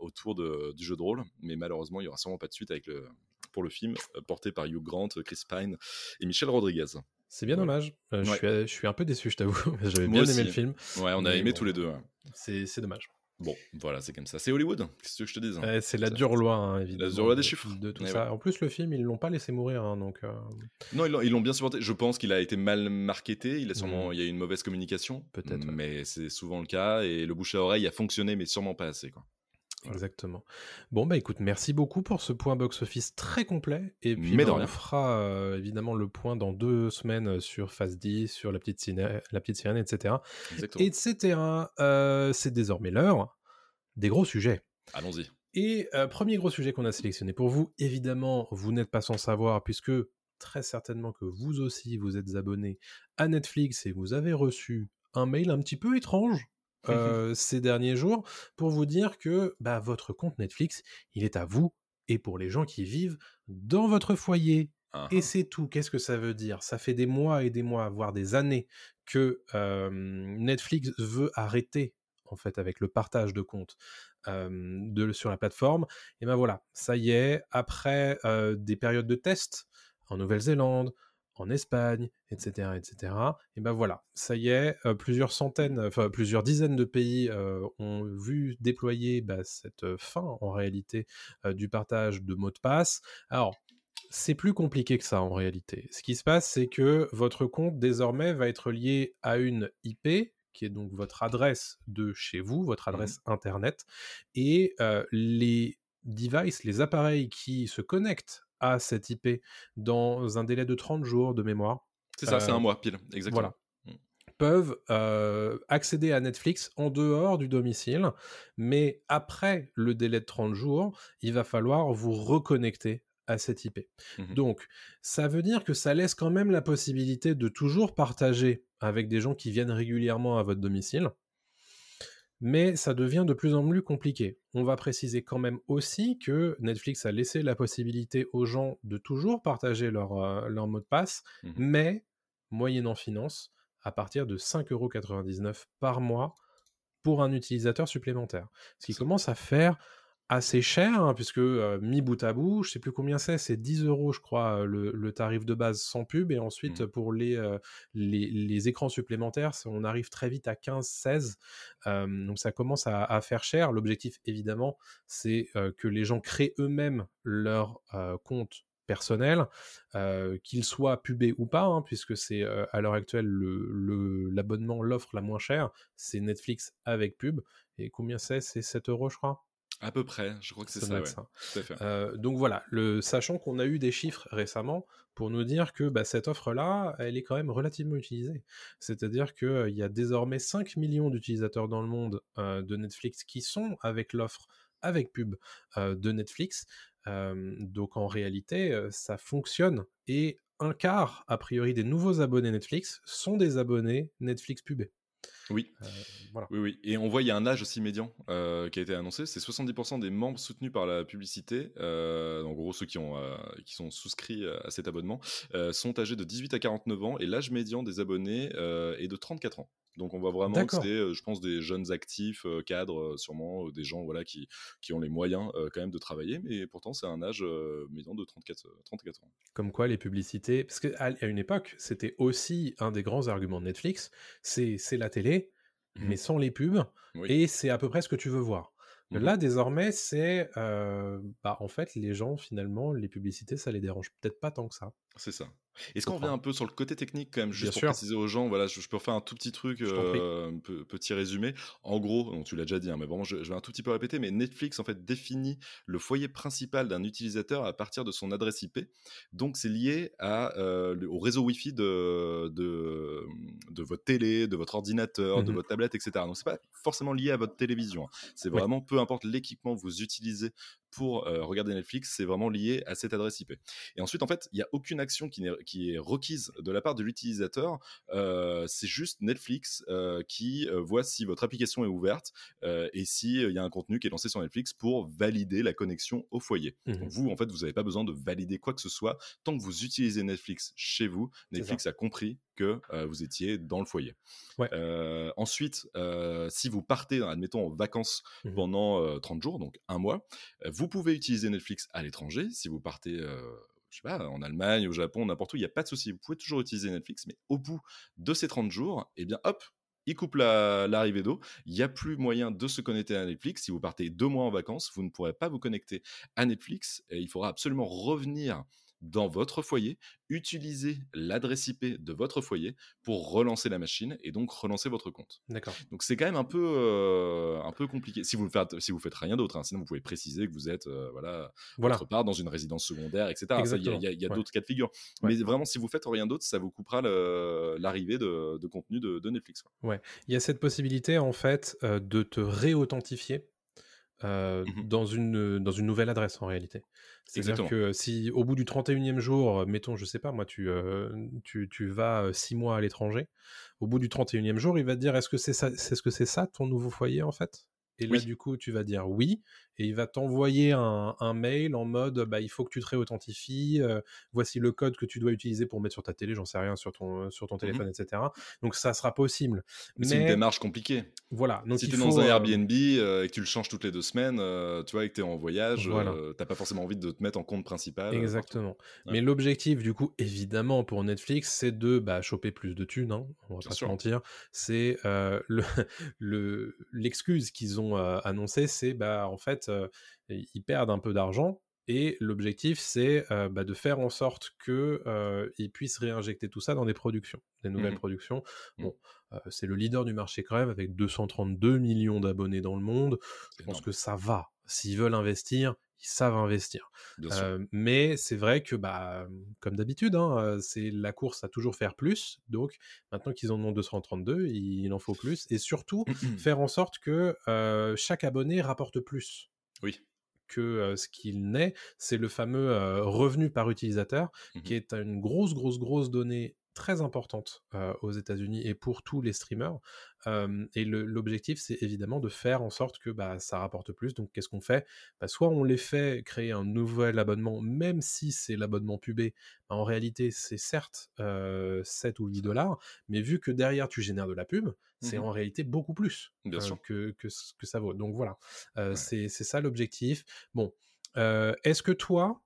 autour du jeu de rôle. Mais malheureusement, il y aura sûrement pas de suite avec le pour le film, euh, porté par Hugh Grant, Chris Pine et Michel Rodriguez. C'est bien dommage. Euh, je, suis, un peu déçu, je t'avoue. J'avais bien aimé le film. Ouais, on a aimé tous les deux. C'est dommage. Bon, voilà, c'est comme ça. C'est Hollywood, qu'est-ce que je te dis C'est la dure loi, hein, évidemment. La dure loi des chiffres. De tout ça. En plus, le film, ils l'ont pas laissé mourir, hein, donc. Euh, non, ils l'ont bien supporté. Je pense qu'il a été mal marketé. Il a sûrement, mmh. il y a eu une mauvaise communication. Peut-être. Mais c'est souvent le cas. Et le bouche à oreille a fonctionné, mais sûrement pas assez, quoi. Exactement. Bon, bah écoute, merci beaucoup pour ce point box-office très complet. Et puis, Mais bah, on fera euh, évidemment le point dans deux semaines sur Phase 10, sur la petite, ciné- la petite sirène, etc. Exactement. etc. Euh, C'est désormais l'heure des gros sujets. Allons-y. Et euh, premier gros sujet qu'on a sélectionné pour vous, évidemment, vous n'êtes pas sans savoir, puisque très certainement que vous aussi, vous êtes abonné à Netflix et vous avez reçu un mail un petit peu étrange euh, ces derniers jours pour vous dire que bah, votre compte Netflix, il est à vous et pour les gens qui vivent dans votre foyer. Ah, Et c'est tout. Qu'est-ce que ça veut dire? Ça fait des mois et des mois, voire des années, que euh, Netflix veut arrêter en fait avec le partage de comptes euh, de, sur la plateforme. Et ben voilà, ça y est, après euh, des périodes de tests en Nouvelle-Zélande, en Espagne, etc., etc. Et ben voilà, ça y est, euh, plusieurs centaines, enfin plusieurs dizaines de pays euh, ont vu déployer bah, cette euh, fin en réalité euh, du partage de mots de passe. Alors c'est plus compliqué que ça en réalité. Ce qui se passe, c'est que votre compte désormais va être lié à une IP qui est donc votre adresse de chez vous, votre adresse internet, et les devices, les appareils qui se connectent à cette IP dans un délai de 30 jours de mémoire, C'est ça, c'est euh, un mois pile. Exactement. voilà. peuvent euh, accéder à Netflix en dehors du domicile, mais après le délai de 30 jours, il va falloir vous reconnecter à cette IP. Mhm. Donc, ça veut dire que ça laisse quand même la possibilité de toujours partager avec des gens qui viennent régulièrement à votre domicile, mais ça devient de plus en plus compliqué. On va préciser quand même aussi que Netflix a laissé la possibilité aux gens de toujours partager leur, euh, leur mot de passe, Mhm. mais moyennant finance, à partir de 5,99€ par mois pour un utilisateur supplémentaire. Ce qui commence à faire assez cher, hein, puisque euh, mis bout à bout, je sais plus combien c'est, c'est 10 euros, je crois, le, le tarif de base sans pub, et ensuite Mhm. pour les, euh, les, les écrans supplémentaires, on arrive très vite à 15-16, euh, donc ça commence à, à faire cher. L'objectif, évidemment, c'est que les gens créent eux-mêmes leur compte personnel, euh, qu'il soit pubé ou pas, hein, puisque c'est euh, à l'heure actuelle le- le- l'abonnement, l'offre la moins chère, c'est Netflix avec pub. Et combien c'est? C'est 7 euros, je crois À peu près, je crois que c'est Ça ça, doit ouais. être ça. Tout à fait. Euh, donc voilà, le, sachant qu'on a eu des chiffres récemment pour nous dire que bah, cette offre-là, elle est quand même relativement utilisée. C'est-à-dire qu'il y a désormais 5 millions d'utilisateurs dans le monde euh, de Netflix qui sont avec l'offre avec pub euh, de Netflix. Euh, donc en réalité, euh, ça fonctionne. Et un quart, a priori, des nouveaux abonnés Netflix sont des abonnés Netflix pubés. Oui. Euh, voilà. Oui, oui. Et on voit, il y a un âge aussi médian euh, qui a été annoncé. C'est 70% des membres soutenus par la publicité, euh, en gros ceux qui, ont, euh, qui sont souscrits à cet abonnement, sont âgés de 18 à 49 ans et l'âge médian des abonnés est de 34 ans. Donc on voit vraiment que c'est, je pense, des jeunes actifs, cadres, sûrement, des gens voilà, qui, qui ont les moyens quand même de travailler, mais pourtant c'est un âge médian de 34, euh, 34 ans. Comme quoi les publicités, parce qu'à à une époque, c'était aussi un des grands arguments de Netflix, c'est la télé, Mais sans les pubs, Oui. et c'est à peu près ce que tu veux voir. Mhm. Là, désormais, c'est... euh, bah, en fait, les gens, finalement, les publicités, ça les dérange peut-être pas tant que ça. C'est ça. Est-ce qu'on revient un peu sur le côté technique quand même, Bien juste pour sûr. préciser aux gens, voilà, je, je peux refaire un tout petit truc, euh, petit résumé. En gros, donc tu l'as déjà dit, hein, mais vraiment je, je vais un tout petit peu répéter, mais Netflix en fait définit le foyer principal d'un utilisateur à partir de son adresse IP. Donc c'est lié à, euh, au réseau Wi-Fi de, de, de votre télé, de votre ordinateur, de Mhm. votre tablette, etc. Donc c'est pas forcément lié à votre télévision. hein. C'est Oui. vraiment peu importe l'équipement que vous utilisez pour euh, regarder Netflix, c'est vraiment lié à cette adresse IP. Et ensuite, en fait, il n'y a aucune action qui, est requise de la part de l'utilisateur. Euh, c'est juste Netflix euh, qui voit si votre application est ouverte et s'il y a un contenu qui est lancé sur Netflix pour valider la connexion au foyer. Mhm. Donc vous, en fait, vous n'avez pas besoin de valider quoi que ce soit. Tant que vous utilisez Netflix chez vous, Netflix a compris que euh, vous étiez dans le foyer. Ouais. Euh, ensuite, euh, si vous partez, admettons, en vacances Mhm. pendant euh, 30 jours, donc un mois, vous pouvez utiliser Netflix à l'étranger. Si vous partez, je sais pas, en Allemagne, au Japon, n'importe où, il n'y a pas de souci. Vous pouvez toujours utiliser Netflix, mais au bout de ces 30 jours, eh bien, hop, il coupe la- l'arrivée d'eau. Il n'y a plus moyen de se connecter à Netflix. Si vous partez deux mois en vacances, vous ne pourrez pas vous connecter à Netflix. Et il faudra absolument revenir dans votre foyer, utilisez l'adresse IP de votre foyer pour relancer la machine et donc relancer votre compte. D'accord. Donc c'est quand même un peu, euh, un peu compliqué. Si vous faites, si vous faites rien d'autre, hein, sinon vous pouvez préciser que vous êtes euh, voilà, Voilà. autre part dans une résidence secondaire, etc. Il y a, Exactement. il y a- il y a Ouais. d'autres cas de figure. Ouais. Mais vraiment, si vous faites rien d'autre, ça vous coupera l'arrivée de, de contenu de, de Netflix. quoi. Il y a cette possibilité en fait euh, de te réauthentifier euh, Mhm. dans, une, dans une nouvelle adresse en réalité. C'est-à-dire que si au bout du 31e jour, mettons, je sais pas, moi, tu, euh, tu, tu vas euh, six mois à l'étranger, au bout du 31e jour, il va te dire est-ce que c'est ça, c'est ce que c'est ça ton nouveau foyer en fait? Et là, Oui. du coup, tu vas dire oui, et il va t'envoyer un, un mail en mode bah, il faut que tu te réauthentifies, euh, voici le code que tu dois utiliser pour mettre sur ta télé, j'en sais rien, sur ton, sur ton téléphone, etc. Donc ça sera possible. Mais c'est une démarche compliquée. voilà. Donc si tu es faut, dans un euh, Airbnb euh, et que tu le changes toutes les deux semaines, euh, tu vois, et que tu es en voyage, Voilà. t'as pas forcément envie de te mettre en compte principal. Exactement. Ouais. Mais l'objectif, du coup, évidemment, pour Netflix, c'est de bah, choper plus de thunes, hein, on va Bien pas sûr. se mentir. C'est euh, le- le- l'excuse qu'ils ont annoncée, c'est bah, en fait, ils perdent un peu d'argent. Et l'objectif, c'est euh, bah, de faire en sorte qu'ils puissent réinjecter tout ça dans des productions, des nouvelles Mhm. productions. Mhm. Bon, euh, c'est le leader du marché quand même, avec 232 millions d'abonnés dans le monde. Je pense que ça va. S'ils veulent investir, ils savent investir. Euh, mais c'est vrai que, bah, comme d'habitude, hein, c'est la course à toujours faire plus. Donc, maintenant qu'ils en ont 232, il en faut plus. Et surtout, faire en sorte que euh, chaque abonné rapporte plus Oui. que euh, ce qu'il n'est. C'est le fameux revenu par utilisateur, qui Mhm. est une grosse, grosse, grosse donnée très importante euh, aux États-Unis et pour tous les streamers. Euh, et l'objectif, c'est évidemment de faire en sorte que bah, ça rapporte plus. Donc, qu'est-ce qu'on fait? Bah, Soit on les fait créer un nouvel abonnement, même si c'est l'abonnement pubé. Bah, en réalité, c'est certes euh, 7 ou 8 dollars, mais vu que derrière tu génères de la pub, c'est Mhm. en réalité beaucoup plus Bien sûr. que, que que ça vaut. Donc voilà, Ouais. c'est c'est ça l'objectif. Bon, est-ce que toi,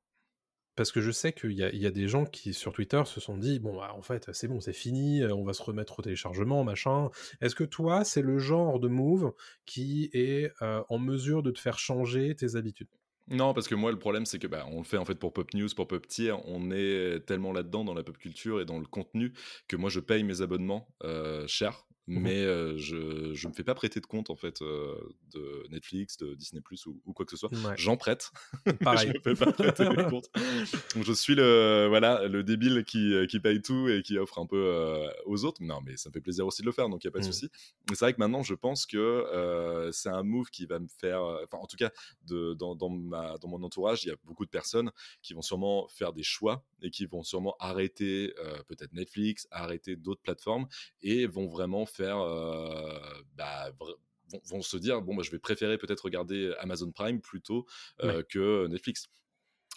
parce que je sais qu'il y, a- des gens qui sur Twitter se sont dit bon bah, en fait c'est bon c'est fini euh, on va se remettre au téléchargement machin est-ce que toi c'est le genre de move qui est euh, en mesure de te faire changer tes habitudes? Non, parce que moi, le problème, c'est que bah, on le fait en fait pour Pop News, pour Pop Tier. On est tellement là-dedans dans la pop culture et dans le contenu que moi, je paye mes abonnements euh, cher. Mais euh, je je me fais pas prêter de compte en fait euh, de Netflix, de Disney Plus ou, ou quoi que ce soit. Ouais, J'en prête, mais je pareil me fais pas prêter mes comptes. Donc je suis le voilà le débile qui, euh, qui paye tout et qui offre un peu euh, aux autres. Non, mais ça me fait plaisir aussi de le faire, donc il y a pas de Mhm. souci. Mais c'est vrai que maintenant, je pense que c'est un move qui va me faire, enfin en tout cas de, dans, dans, ma, dans mon entourage, il y a beaucoup de personnes qui vont sûrement faire des choix et qui vont sûrement arrêter peut-être Netflix, arrêter d'autres plateformes et vont vraiment faire, euh, bah, vont, vont se dire bon, bah, je vais préférer peut-être regarder Amazon Prime plutôt euh, Ouais. que Netflix.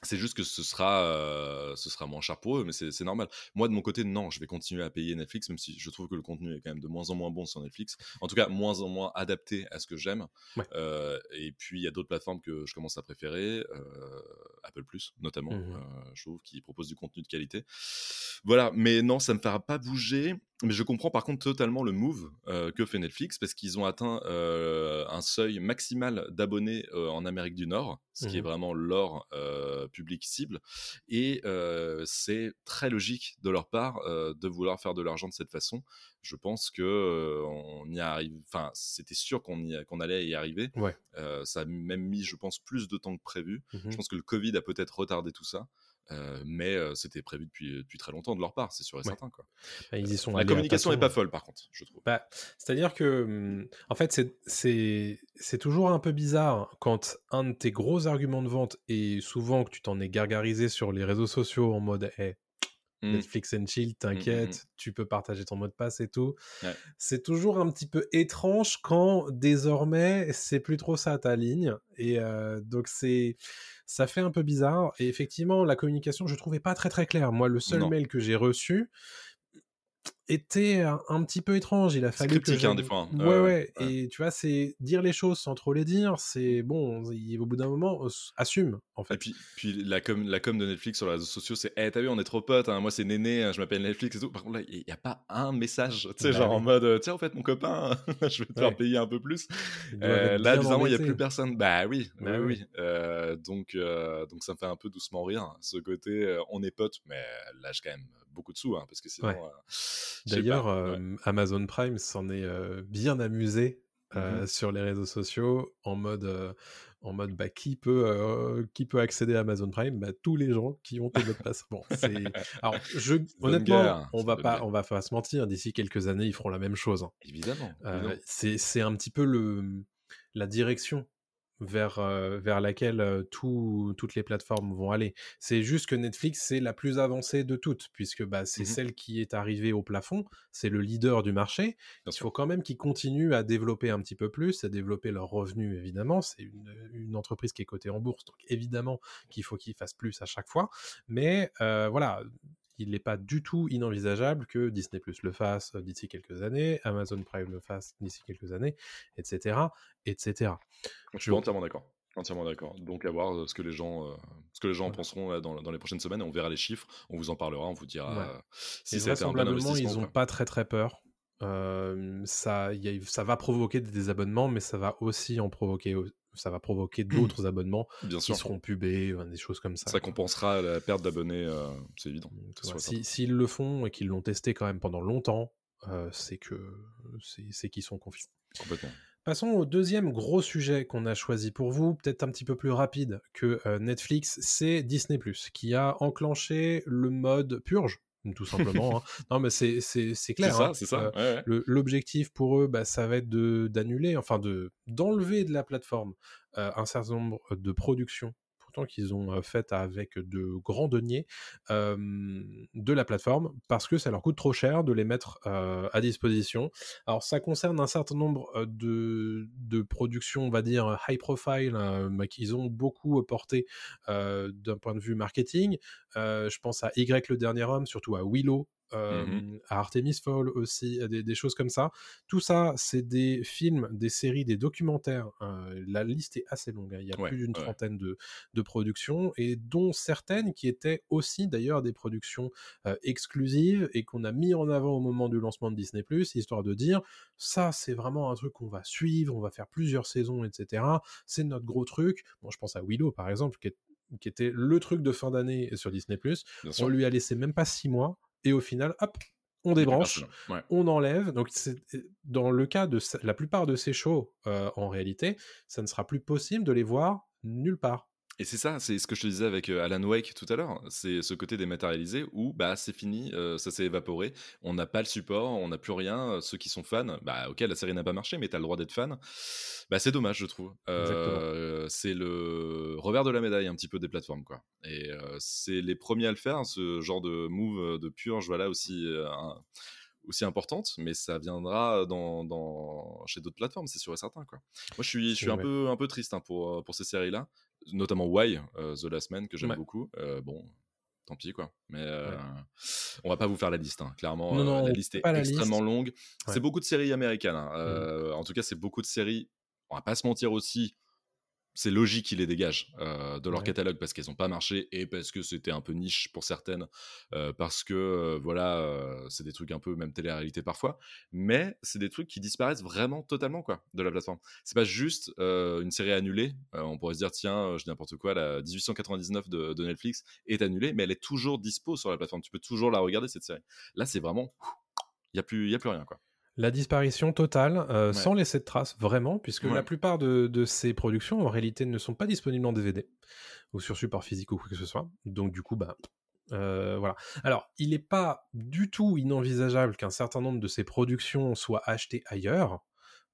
C'est juste que ce sera, euh, ce sera moins cher pour eux, mais c'est normal. Moi, de mon côté, non, je vais continuer à payer Netflix, même si je trouve que le contenu est quand même de moins en moins bon sur Netflix. En tout cas, moins en moins adapté à ce que j'aime. Ouais. Euh, et puis, il y a d'autres plateformes que je commence à préférer, euh, Apple Plus notamment, euh, je trouve, qui propose du contenu de qualité. Voilà, mais non, ça ne me fera pas bouger. Mais je comprends par contre totalement le move euh, que fait Netflix parce qu'ils ont atteint euh, un seuil maximal d'abonnés euh, en Amérique du Nord, ce qui est Mhm. vraiment leur public cible. Et c'est très logique de leur part de vouloir faire de l'argent de cette façon. Je pense que on y arrive. Enfin, c'était sûr qu'on y- qu'on allait y arriver. Ouais. Ça a même mis, je pense, plus de temps que prévu. Mhm. Je pense que le Covid a peut-être retardé tout ça. Euh, mais euh, c'était prévu depuis, depuis très longtemps de leur part, c'est sûr et Ouais. certain. Quoi. Bah, ils y sont La communication n'est pas folle, par contre, je trouve. Bah, C'est-à-dire que, hum, en fait, c'est- toujours un peu bizarre quand un de tes gros arguments de vente, et souvent que tu t'en es gargarisé sur les réseaux sociaux en mode hey, Mm. Netflix and chill, t'inquiète, tu peux partager ton mot de passe et tout. Ouais. C'est toujours un petit peu étrange quand désormais c'est plus trop ça ta ligne. Et euh, donc c'est ça fait un peu bizarre. Et effectivement, la communication, je trouvais pas très très claire. Moi, le seul Non. mail que j'ai reçu, était un, un petit peu étrange. Il a fallu que cryptique, hein, des fois, hein. Ouais, Ouais, ouais, ouais. Et tu vois, c'est dire les choses sans trop les dire. C'est bon. il- Au bout d'un moment, assume en fait. Et puis, puis la, com, la com de Netflix sur les réseaux sociaux, c'est Eh, t'as vu, on est trop potes, hein, moi c'est Néné, hein, je m'appelle Netflix et tout. Par contre, là, il n'y a pas un message, tu sais, Bah genre en mode euh, Tiens, en fait, mon copain, je vais te faire Ouais. payer un peu plus. Euh, là, bizarrement, il n'y a plus personne. Bah oui, Bah oui. Euh, donc, euh, donc ça me fait un peu doucement rire, ce côté euh, on est potes, mais lâche quand même beaucoup de sous, hein, parce que sinon. Ouais. euh, D'ailleurs, ouais. Amazon Prime s'en est bien amusé euh, Mhm. sur les réseaux sociaux en mode, euh, en mode bah, qui, peut, euh, qui peut accéder à Amazon Prime? Bah, Tous les gens qui ont ton mot de passe. Bon, c'est... Alors, je, honnêtement, guerre, on va pas, guerre. on va pas se mentir. D'ici quelques années, ils feront la même chose. hein. Évidemment. C'est un petit peu le, la direction vers, euh, vers laquelle tout- toutes les plateformes vont aller. C'est juste que Netflix, c'est la plus avancée de toutes, puisque bah, c'est Mhm. celle qui est arrivée au plafond, c'est le leader du marché. Bien Il sûr. faut quand même qu'ils continuent à développer un petit peu plus, à développer leurs revenus, évidemment. C'est une, une entreprise qui est cotée en bourse, donc évidemment qu'il faut qu'ils fassent plus à chaque fois. Mais euh, voilà, il n'est pas du tout inenvisageable que Disney Plus le fasse d'ici quelques années, Amazon Prime le fasse d'ici quelques années, etc., etc. Je suis entièrement d'accord. Entièrement d'accord. Donc à voir euh, ce que les gens, euh, ce que les gens en penseront là, dans, dans les prochaines semaines. On verra les chiffres, on vous en parlera, on vous dira Ouais. euh, si un bon vraisemblablement, investissement. ils n'ont pas. pas très très peur. Euh, ça, y a- ça va provoquer des désabonnements, mais ça va aussi en provoquer, ça va provoquer d'autres abonnements Bien qui sûr. seront pubés, des choses comme ça. Ça compensera la perte d'abonnés, euh, c'est évident. Sûr et si- S'ils le font et qu'ils l'ont testé quand même pendant longtemps, euh, c'est que c'est qu'ils sont confiants. Complètement. Passons au deuxième gros sujet qu'on a choisi pour vous, peut-être un petit peu plus rapide que euh, Netflix, c'est Disney ⁇ qui a enclenché le mode purge, tout simplement. hein. Non mais c'est c'est- c'est C'est clair. hein. Euh, ouais, ouais. L'objectif pour eux, bah, ça va être de- d'annuler, enfin de d'enlever de la plateforme euh, un certain nombre de productions, qu'ils ont faites avec de grands deniers, de la plateforme, parce que ça leur coûte trop cher de les mettre à disposition. Alors ça concerne un certain nombre de, de productions, on va dire, high profile, qu'ils ont beaucoup porté d'un point de vue marketing. Je pense à Y le dernier homme, surtout à Willow, euh, Mhm. à Artemis Fall aussi, à des, des choses comme ça. Tout ça, c'est des films, des séries, des documentaires. euh, la liste est assez longue. hein. Il y a Ouais, plus d'une ouais. trentaine de, de productions, et dont certaines qui étaient aussi d'ailleurs des productions euh, exclusives et qu'on a mis en avant au moment du lancement de Disney+, histoire de dire, ça c'est vraiment un truc qu'on va suivre, on va faire plusieurs saisons, etc. C'est notre gros truc. Bon, je pense à Willow, par exemple, qui, est- qui était le truc de fin d'année sur Disney+. Bien On sûr. lui a laissé même pas six mois, et au final, hop, on débranche. Ouais. on enlève. Donc, dans le cas de la plupart de ces shows, euh, en réalité, ça ne sera plus possible de les voir nulle part. Et c'est ça, c'est ce que je te disais avec euh, Alan Wake tout à l'heure, c'est ce côté dématérialisé où bah c'est fini, euh, ça s'est évaporé, on n'a pas le support, on n'a plus rien, euh, ceux qui sont fans, bah ok la série n'a pas marché mais t'as le droit d'être fan, bah c'est dommage je trouve. Euh, c'est le revers de la médaille un petit peu des plateformes quoi. Et euh, c'est les premiers à le faire, ce genre de move de purge voilà aussi un- aussi importante, mais ça viendra dans, dans- chez d'autres plateformes, c'est sûr et certain. Quoi. Moi, je suis, je suis un, Ouais. peu, un peu triste hein, pour, euh, pour ces séries-là, notamment Why, euh, The Last Man, que j'aime Ouais. beaucoup. Euh, bon, tant pis, quoi. Mais euh, Ouais. on va pas vous faire la liste, hein. clairement. Non, non, on la liste est extrêmement liste. longue. C'est beaucoup de séries américaines. hein. Euh, En tout cas, c'est beaucoup de séries. On va pas se mentir aussi. C'est logique qu'ils les dégagent euh, de leur Ouais. catalogue parce qu'elles n'ont pas marché et parce que c'était un peu niche pour certaines, euh, parce que euh, voilà, c'est des trucs un peu même télé-réalité parfois, mais c'est des trucs qui disparaissent vraiment totalement quoi de la plateforme. C'est pas juste une série annulée. On pourrait se dire tiens, je dis n'importe quoi, la 1899 de, de Netflix est annulée, mais elle est toujours dispo sur la plateforme. Tu peux toujours la regarder cette série. Là, c'est vraiment, il y a plus, il y a plus rien quoi. La disparition totale, euh, Ouais. sans laisser de traces, vraiment, puisque Ouais. la plupart de, de ces productions, en réalité, ne sont pas disponibles en DVD ou sur support physique ou quoi que ce soit. Donc, du coup, bah, euh, voilà. Alors, il n'est pas du tout inenvisageable qu'un certain nombre de ces productions soient achetées ailleurs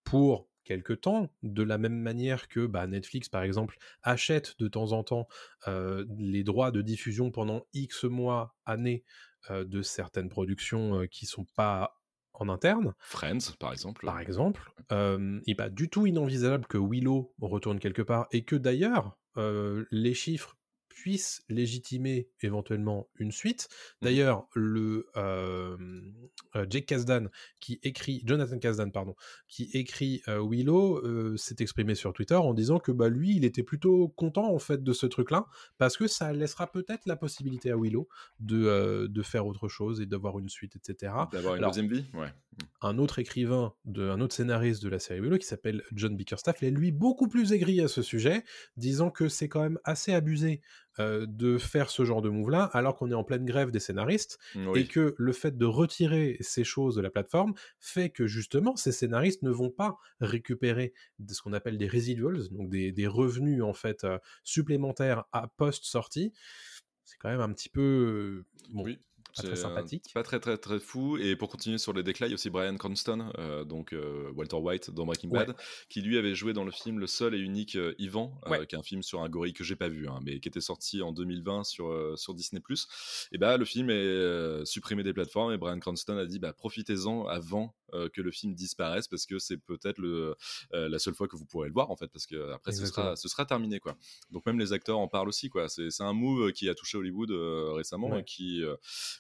pour quelque temps, de la même manière que bah, Netflix, par exemple, achète de temps en temps euh, les droits de diffusion pendant X mois, années, de certaines productions qui sont pas en interne. Friends, par exemple. par exemple, euh, il n'est pas du tout inenvisageable que Willow retourne quelque part. Et que d'ailleurs, euh, les chiffres, puisse légitimer éventuellement une suite. Mmh. D'ailleurs, le euh, euh, Jake Kasdan qui écrit, Jonathan Kasdan pardon, qui écrit euh, Willow euh, s'est exprimé sur Twitter en disant que bah lui, il était plutôt content en fait de ce truc-là parce que ça laissera peut-être la possibilité à Willow de de faire autre chose et d'avoir une suite, etc. D'avoir une Alors, deuxième vie Ouais. Un autre écrivain, de, un autre scénariste de la série Willow qui s'appelle John Bickerstaff, il est lui beaucoup plus aigri à ce sujet, disant que c'est quand même assez abusé euh, de faire ce genre de move-là, alors qu'on est en pleine grève des scénaristes, et Oui. que le fait de retirer ces choses de la plateforme fait que justement ces scénaristes ne vont pas récupérer de ce qu'on appelle des residuals, donc des, des revenus en fait euh, supplémentaires à post-sortie. C'est quand même un petit peu euh, bon, Oui. Pas très sympathique. pas très très très fou. Et pour continuer sur les déclats, il y a aussi Brian Cranston, euh, donc euh, Walter White dans Breaking Ouais. Bad, qui lui avait joué dans le film Le seul et unique euh, Ivan, euh, Ouais. qui est un film sur un gorille que j'ai pas vu, hein, mais qui était sorti en 2020 sur, sur Disney+. Et bah le film est supprimé des plateformes et Brian Cranston a dit bah profitez-en avant que le film disparaisse parce que c'est peut-être le la seule fois que vous pourrez le voir en fait parce que après ce sera, ce sera terminé quoi. Donc même les acteurs en parlent aussi quoi. C'est un move qui a touché Hollywood récemment Ouais. et qui euh,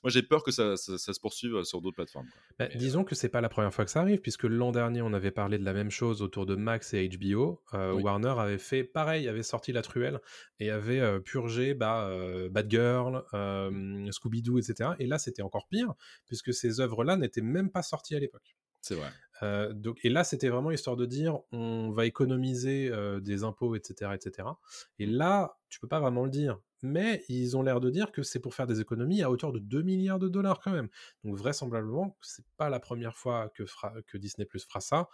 moi j'ai peur que ça, ça, ça se poursuive sur d'autres plateformes. quoi. Bah, Mais, disons que c'est pas la première fois que ça arrive, puisque l'an dernier on avait parlé de la même chose autour de Max et HBO. Euh, Oui. Warner avait fait pareil, avait sorti la truelle et avait euh, purgé bah, euh, Batgirl, euh, Scooby-Doo, etc. Et là c'était encore pire, puisque ces œuvres-là n'étaient même pas sorties à l'époque. C'est vrai. Euh, donc, et là, c'était vraiment histoire de dire on va économiser euh, des impôts, etc., etc. Et là, tu peux pas vraiment le dire. Mais ils ont l'air de dire que c'est pour faire des économies à hauteur de 2 milliards de dollars quand même. Donc vraisemblablement, c'est pas la première fois que, fera, que Disney Plus fera ça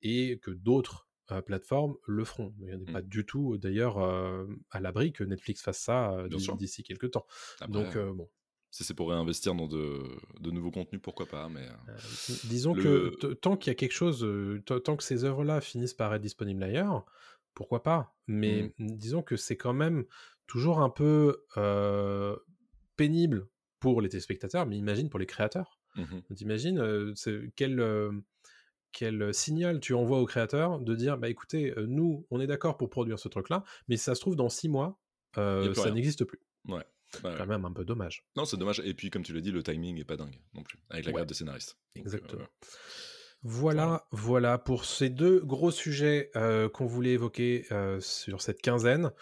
et que d'autres euh, plateformes le feront. Il n'y en a Mm. pas du tout, d'ailleurs, à l'abri que Netflix fasse ça d'ici quelques temps. Après, Donc, bon. Si c'est pour réinvestir dans de, de nouveaux contenus, pourquoi pas. Mais euh, Euh, disons Le- que tant qu'il y a quelque chose, euh, tant que ces œuvres-là finissent par être disponibles ailleurs, pourquoi pas Mais disons que c'est quand même toujours un peu euh, pénible pour les téléspectateurs, mais imagine pour les créateurs. mhm. T'imagines euh, quel, euh, quel signal tu envoies aux créateurs de dire bah écoutez, nous, on est d'accord pour produire ce truc-là, mais si ça se trouve dans six mois, ça n'existe plus. ouais. Ouais. Quand même un peu dommage. Non, c'est dommage. Et puis, comme tu l'as dit, le timing est pas dingue non plus, avec la Ouais. grève des scénaristes. Donc, Exactement. euh, Voilà, voilà pour ces deux gros sujets euh, qu'on voulait évoquer euh, sur cette quinzaine.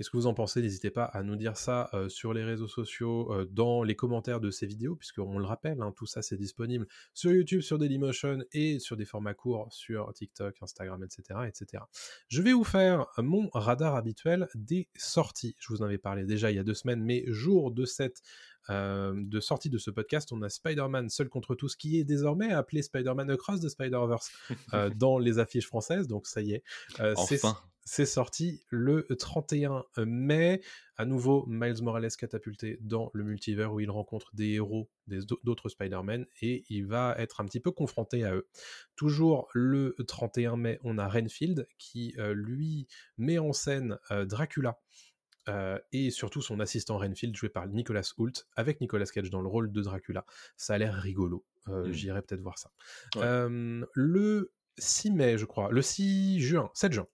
Qu'est-ce que vous en pensez? N'hésitez pas à nous dire ça euh, sur les réseaux sociaux, euh, dans les commentaires de ces vidéos, puisqu'on le rappelle, hein, tout ça c'est disponible sur YouTube, sur Dailymotion et sur des formats courts sur TikTok, Instagram, etc., etc. Je vais vous faire mon radar habituel des sorties. Je vous en avais parlé déjà il y a deux semaines, mais jour de cette euh, de sortie de ce podcast, on a Spider-Man Seul contre tous, qui est désormais appelé Spider-Man Across the Spider-Verse euh, dans les affiches françaises, donc ça y est. Euh, c'est- Enfin, c'est sorti le 31 mai. À nouveau, Miles Morales catapulté dans le multivers où il rencontre des héros d'autres Spider-Man et il va être un petit peu confronté à eux. Toujours le 31 mai, on a Renfield qui, euh, lui, met en scène euh, Dracula. euh, et surtout son assistant Renfield joué par Nicolas Hoult avec Nicolas Cage dans le rôle de Dracula. Ça a l'air rigolo. Euh, Mm. J'irai peut-être voir ça. Ouais. Euh, le 6 mai, je crois, le 6 juin, 7 juin,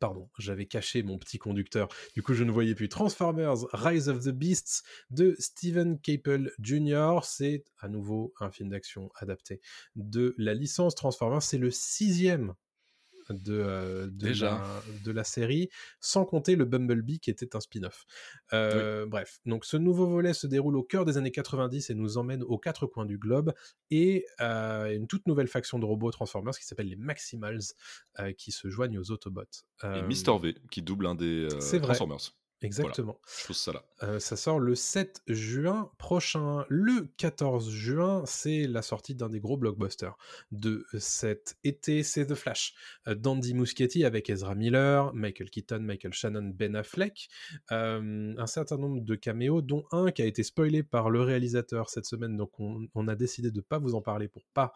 Pardon, j'avais caché mon petit conducteur, du coup je ne voyais plus. Transformers Rise of the Beasts de Steven Caple Jr. C'est à nouveau un film d'action adapté de la licence Transformers. C'est le sixième de, euh, de, Déjà. La, de la série, sans compter le Bumblebee qui était un spin-off. Euh, Bref, donc ce nouveau volet se déroule au cœur des années 90 et nous emmène aux quatre coins du globe et euh, une toute nouvelle faction de robots Transformers qui s'appelle les Maximals euh, qui se joignent aux Autobots. et Mister V, qui double un des. Transformers. Exactement. Je pose ça là. Euh, ça sort le 7 juin prochain. Le 14 juin, c'est la sortie d'un des gros blockbusters de cet été, c'est The Flash. Euh, d'Andy Muschietti avec Ezra Miller, Michael Keaton, Michael Shannon, Ben Affleck. Euh, un certain nombre de caméos, dont un qui a été spoilé par le réalisateur cette semaine, donc on, on a décidé de pas vous en parler pour pas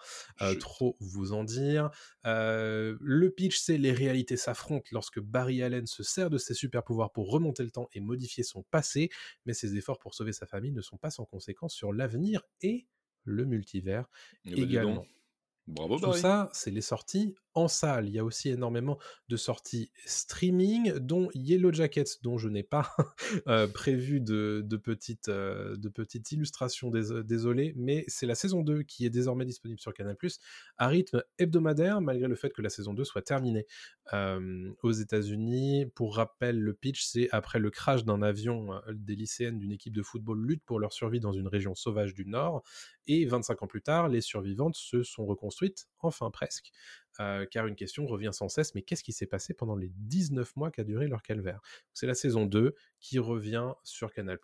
trop vous en dire. Le pitch, c'est les réalités s'affrontent lorsque Barry Allen se sert de ses super pouvoirs pour remonter le temps et modifier son passé, mais ses efforts pour sauver sa famille ne sont pas sans conséquence sur l'avenir et le multivers Eh ben, également. Bravo, Tout Barry. ça, c'est les sorties en salle. Il y a aussi énormément de sorties streaming, dont Yellow Jackets, dont je n'ai pas euh, prévu de, de, petites, euh, de petites illustrations, désolé, mais c'est la saison 2 qui est désormais disponible sur Canal+, à rythme hebdomadaire, malgré le fait que la saison 2 soit terminée euh, aux États-Unis. Pour rappel, le pitch, c'est après le crash d'un avion, des lycéennes d'une équipe de football luttent pour leur survie dans une région sauvage du Nord, et 25 ans plus tard, les survivantes se sont reconstruites, enfin presque, euh, car une question revient sans cesse, mais qu'est-ce qui s'est passé pendant les 19 mois qu'a duré leur calvaire? C'est la saison 2 qui revient sur Canal+,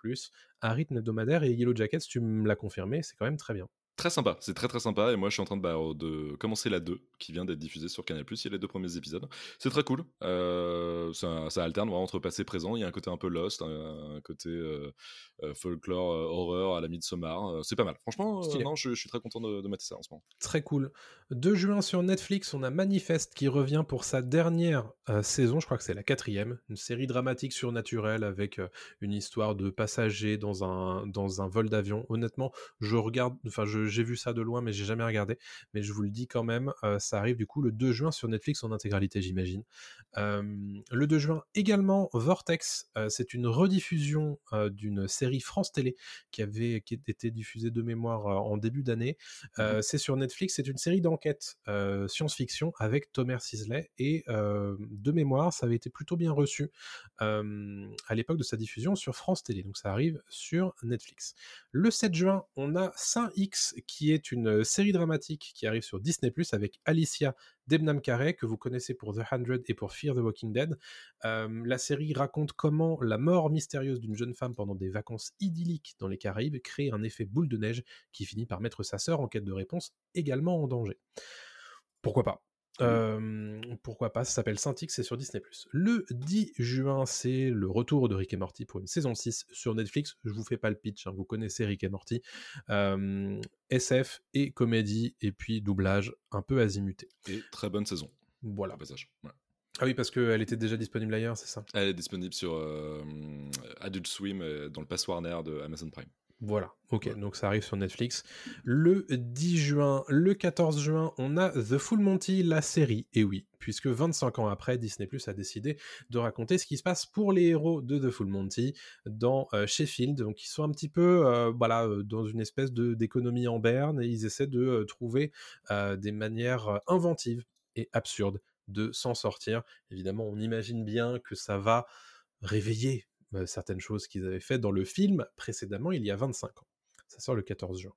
à rythme hebdomadaire, et Yellow Jackets, tu me l'as confirmé, c'est quand même très bien. Très sympa, c'est très très sympa. Et moi, je suis en train de, bah, de commencer la 2 qui vient d'être diffusée sur Canal. Il y a les deux premiers épisodes. C'est très cool. Euh, ça, ça, alterne vraiment entre passé et présent. Il y a un côté un peu lost, un, côté euh, euh, folklore, horreur à la Midsommar. c'est pas mal. Franchement, non, je, suis très content de, de mettre ça en ce moment. Très cool. 2 juin sur Netflix, on a Manifest qui revient pour sa dernière saison. Je crois que c'est la quatrième. Une série dramatique surnaturelle avec une histoire de passagers dans un, dans un vol d'avion. Honnêtement, je regarde, enfin, je j'ai vu ça de loin, mais j'ai jamais regardé. Mais je vous le dis quand même, ça arrive du coup le 2 juin sur Netflix en intégralité, j'imagine. le 2 juin également, Vortex, c'est une rediffusion d'une série France Télé qui avait qui été diffusée de mémoire en début d'année. Mmh c'est sur Netflix, c'est une série d'enquête science-fiction avec Thomas Sisley et de mémoire, ça avait été plutôt bien reçu à l'époque de sa diffusion sur France Télé. Donc ça arrive sur Netflix. Le 7 juin, on a Saint X qui est une série dramatique qui arrive sur Disney avec Alicia Debnam Carey, que vous connaissez pour The Hundred et pour Fear the Walking Dead. la série raconte comment la mort mystérieuse d'une jeune femme pendant des vacances idylliques dans les Caraïbes crée un effet boule de neige qui finit par mettre sa sœur en quête de réponse également en danger. Pourquoi pas? Pourquoi pas, ça s'appelle Saint-X, c'est sur Disney+. Le 10 juin, c'est le retour de Rick et Morty pour une saison 6 sur Netflix. Je vous fais pas le pitch, hein, vous connaissez Rick et Morty. SF et comédie, et puis doublage un peu azimuté. Et très bonne saison. Voilà. Passage. Ah oui, parce qu'elle était déjà disponible ailleurs, c'est ça? Elle est disponible sur Adult Swim dans le pass Warner de Amazon Prime. Voilà, ok, donc ça arrive sur Netflix. Le 10 juin, le 14 juin, on a The Full Monty, la série. Et oui, puisque 25 ans après, Disney Plus a décidé de raconter ce qui se passe pour les héros de The Full Monty dans euh, Sheffield. Donc ils sont un petit peu euh, voilà, euh, dans une espèce d'économie en berne et ils essaient de trouver des manières inventives et absurdes de s'en sortir. Évidemment, on imagine bien que ça va réveiller certaines choses qu'ils avaient fait dans le film précédemment il y a 25 ans. Ça sort le 14 juin.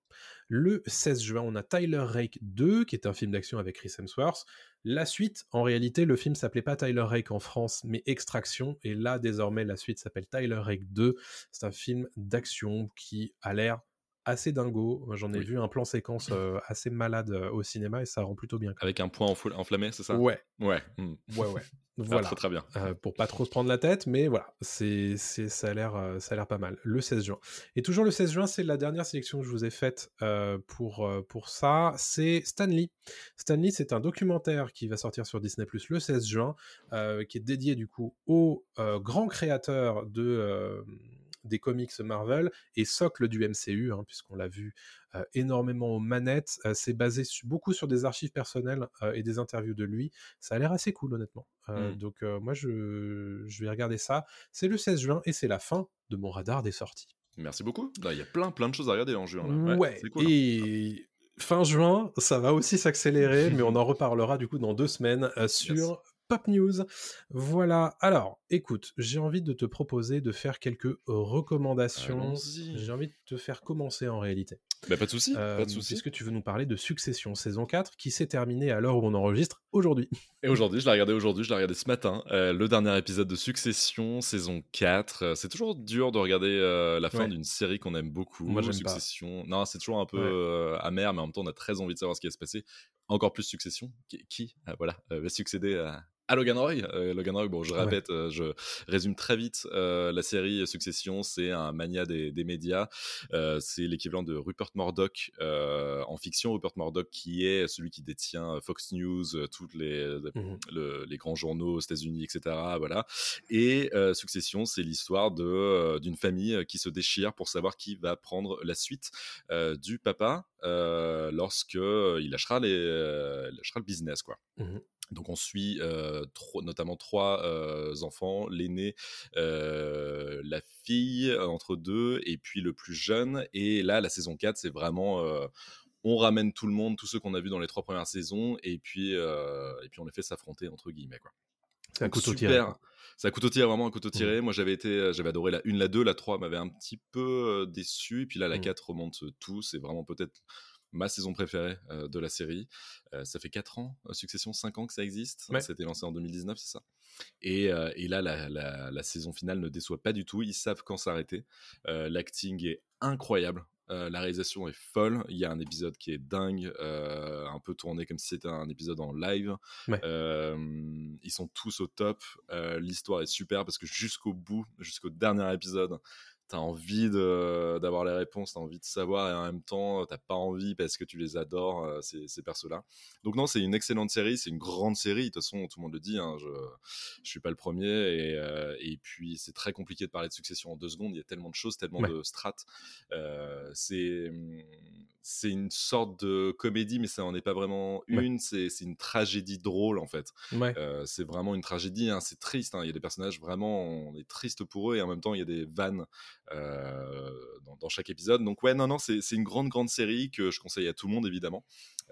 Le 16 juin, on a Tyler Rake 2, qui est un film d'action avec Chris Hemsworth. La suite, en réalité, le film s'appelait pas Tyler Rake en France, mais Extraction. Et là, désormais, la suite s'appelle Tyler Rake 2. C'est un film d'action qui a l'air assez dingo. J'en ai vu un plan séquence euh, assez malade euh, au cinéma et ça rend plutôt bien. Avec un point enflammé, c'est ça? Ouais. Ouais. Hmm. Ouais, ouais. Voilà. très, très bien. Euh, pour pas trop se prendre la tête, mais voilà, c'est, c'est, ça a l'air, ça a l'air pas mal. Le 16 juin. Et toujours le 16 juin, c'est la dernière sélection que je vous ai faite pour, pour ça. C'est Stanley. Stanley, c'est un documentaire qui va sortir sur Disney Plus le 16 juin, qui est dédié du coup au grand créateur de des comics Marvel et socle du MCU, hein, puisqu'on l'a vu euh, énormément aux manettes. Euh, c'est basé beaucoup sur des archives personnelles euh, et des interviews de lui. Ça a l'air assez cool, honnêtement. Mmh. Donc moi, je, je vais regarder ça. C'est le 16 juin et c'est la fin de mon radar des sorties. Merci beaucoup. Bah, il y a plein plein de choses à regarder en juin. Là. Ouais, hein. et fin juin, ça va aussi s'accélérer, mais on en reparlera du coup dans deux semaines sur Pop News. Voilà. Alors, écoute, j'ai envie de te proposer de faire quelques recommandations. J'ai envie de te faire commencer en réalité. Bah, pas de souci. pas de euh, souci. Est-ce que tu veux nous parler de Succession saison 4 qui s'est terminée à l'heure où on enregistre aujourd'hui Et aujourd'hui, je l'ai regardé aujourd'hui, je l'ai regardé ce matin. Euh, le dernier épisode de Succession saison 4. Euh, c'est toujours dur de regarder la fin d'une série qu'on aime beaucoup. Moi, j'aime Succession. Non, c'est toujours un peu amer, mais en même temps, on a très envie de savoir ce qui va se passer. Encore plus Succession. Qui, qui voilà, va succéder à, à Logan Roy. Euh, Logan Roy, bon, je répète, euh, je résume très vite euh, la série Succession. C'est un mania des, des médias. c'est l'équivalent de Rupert Murdoch en fiction. Rupert Murdoch qui est celui qui détient Fox News, tous les, mmh les grands journaux aux États-Unis, etc. Voilà. Et Succession, c'est l'histoire de d'une famille qui se déchire pour savoir qui va prendre la suite du papa lorsque il lâchera les, lâchera le business, quoi. Mmh Donc on suit euh, notamment trois euh, enfants, l'aîné, euh, la fille entre deux, et puis le plus jeune. Et là, la saison 4, c'est vraiment... on ramène tout le monde, tous ceux qu'on a vus dans les trois premières saisons, et puis, et puis on les fait s'affronter, entre guillemets. Quoi. C'est un couteau super. tiré. C'est un couteau tiré, vraiment un couteau tiré. Moi, j'avais été, j'avais adoré la 1, la 2, la 3 m'avait un petit peu déçu. Et puis là, la Mm. 4 remonte tout. C'est vraiment peut-être ma saison préférée euh, de la série. Euh, ça fait 4 ans, euh, Succession, 5 ans que ça existe. Ouais. C'était lancé en 2019, c'est ça? Et, euh, et là, la, la- la saison finale ne déçoit pas du tout. Ils savent quand s'arrêter. L'acting est incroyable. Euh, la réalisation est folle. Il y a un épisode qui est dingue, euh, un peu tourné comme si c'était un épisode en live. Ouais. Euh, ils sont tous au top. L'histoire est super parce que jusqu'au bout, jusqu'au dernier épisode, t'as envie de- d'avoir les réponses, t'as envie de savoir et en même temps, t'as pas envie parce que tu les adores, euh, ces, ces persos-là. Donc non, c'est une excellente série, c'est une grande série. De toute façon, tout le monde le dit, hein, je, je suis pas le premier. Et, euh, et puis, c'est très compliqué de parler de succession en deux secondes. Il y a tellement de choses, tellement Ouais. de strates. Euh, c'est c'est une sorte de comédie, mais ça en est pas vraiment Ouais. une. C'est c'est une tragédie drôle, en fait. Ouais. Euh, c'est vraiment une tragédie, hein, c'est triste. hein. Il y a des personnages vraiment, on est triste pour eux et en même temps il y a des vannes euh, dans, dans chaque épisode. Donc ouais, non, non, c'est une grande, grande série que je conseille à tout le monde évidemment,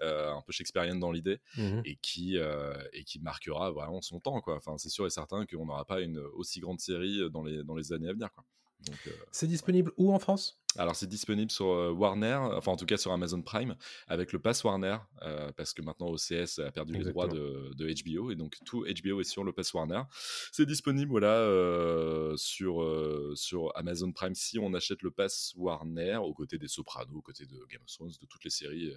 euh, un peu shakespearienne dans l'idée Mhm. et qui euh, et qui marquera vraiment son temps quoi. Enfin, c'est sûr et certain qu'on n'aura pas une aussi grande série dans les dans les années à venir quoi. Donc, euh, C'est disponible où en France? Alors c'est disponible sur euh, Warner, enfin en tout cas sur Amazon Prime, avec le pass Warner, euh, parce que maintenant OCS a perdu les droits de, de HBO, et donc tout HBO est sur le pass Warner. C'est disponible voilà, euh, sur, euh, sur Amazon Prime si on achète le pass Warner, aux côtés des Sopranos, aux côtés de Game of Thrones, de toutes les séries,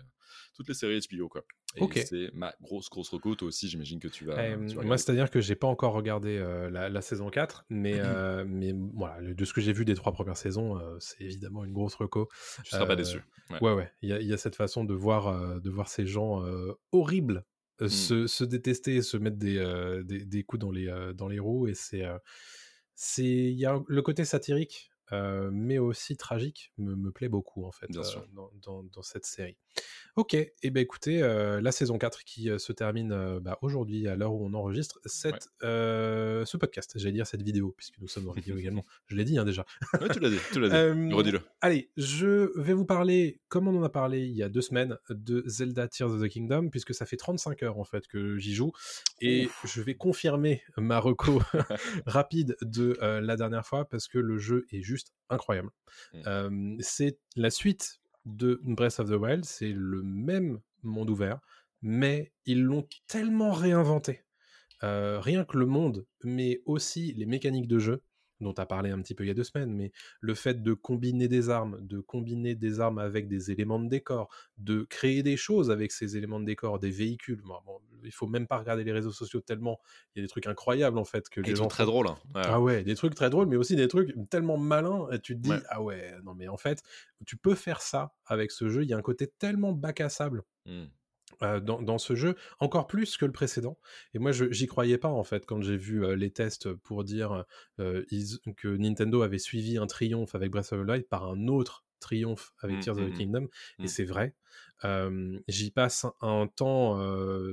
toutes les séries HBO. Quoi. Et c'est ma grosse, grosse reco, toi aussi j'imagine que tu vas... Tu vas moi, c'est-à-dire que j'ai pas encore regardé la, la saison 4, mais, mais voilà, de ce que j'ai vu des trois premières saisons, c'est évidemment une grosse reco. tu seras pas euh, déçu. Ouais. Ouais, ouais, il y, a- il y a cette façon de voir, euh, de voir ces gens euh, horribles euh, Mm. se, se détester et se mettre des, des, des coups dans les, dans les roues, et c'est. c'est il y a le côté satirique, euh, mais aussi tragique, me, me plaît beaucoup, en fait, Bien euh, sûr. dans, dans, dans cette série. Ok, et eh ben écoutez, euh, la saison 4 qui se termine bah, aujourd'hui à l'heure où on enregistre cette, ce podcast, j'allais dire cette vidéo, puisque nous sommes en vidéo également. Je l'ai dit hein, déjà. Ouais, tu l'as dit, tu l'as dit. Redis-le. Allez, je vais vous parler, comme on en a parlé il y a deux semaines, de Zelda Tears of the Kingdom, puisque ça fait 35 heures en fait que j'y joue, et je vais confirmer ma reco rapide de la dernière fois, parce que le jeu est juste incroyable. Mm. Euh, c'est la suite de Breath of the Wild, c'est le même monde ouvert, mais ils l'ont tellement réinventé. Euh, rien que le monde, mais aussi les mécaniques de jeu, dont tu as parlé un petit peu il y a deux semaines, mais le fait de combiner des armes, de combiner des armes avec des éléments de décor, de créer des choses avec ces éléments de décor, des véhicules. Bon, bon, il faut même pas regarder les réseaux sociaux tellement il y a des trucs incroyables en fait que Et les gens très font. drôle. hein. Ouais. Ah ouais, des trucs très drôles, mais aussi des trucs tellement malins. Et tu te dis, Ouais. ah ouais, non mais en fait, tu peux faire ça avec ce jeu. Il y a un côté tellement bac à sable Mm. Euh, dans, dans ce jeu, encore plus que le précédent. Et moi, j'y croyais pas en fait quand j'ai vu euh, les tests pour dire euh, ils- que Nintendo avait suivi un triomphe avec Breath of the Wild par un autre triomphe avec Mm, Tears of the mm. Kingdom. Mm. Et c'est vrai. J'y passe un, un temps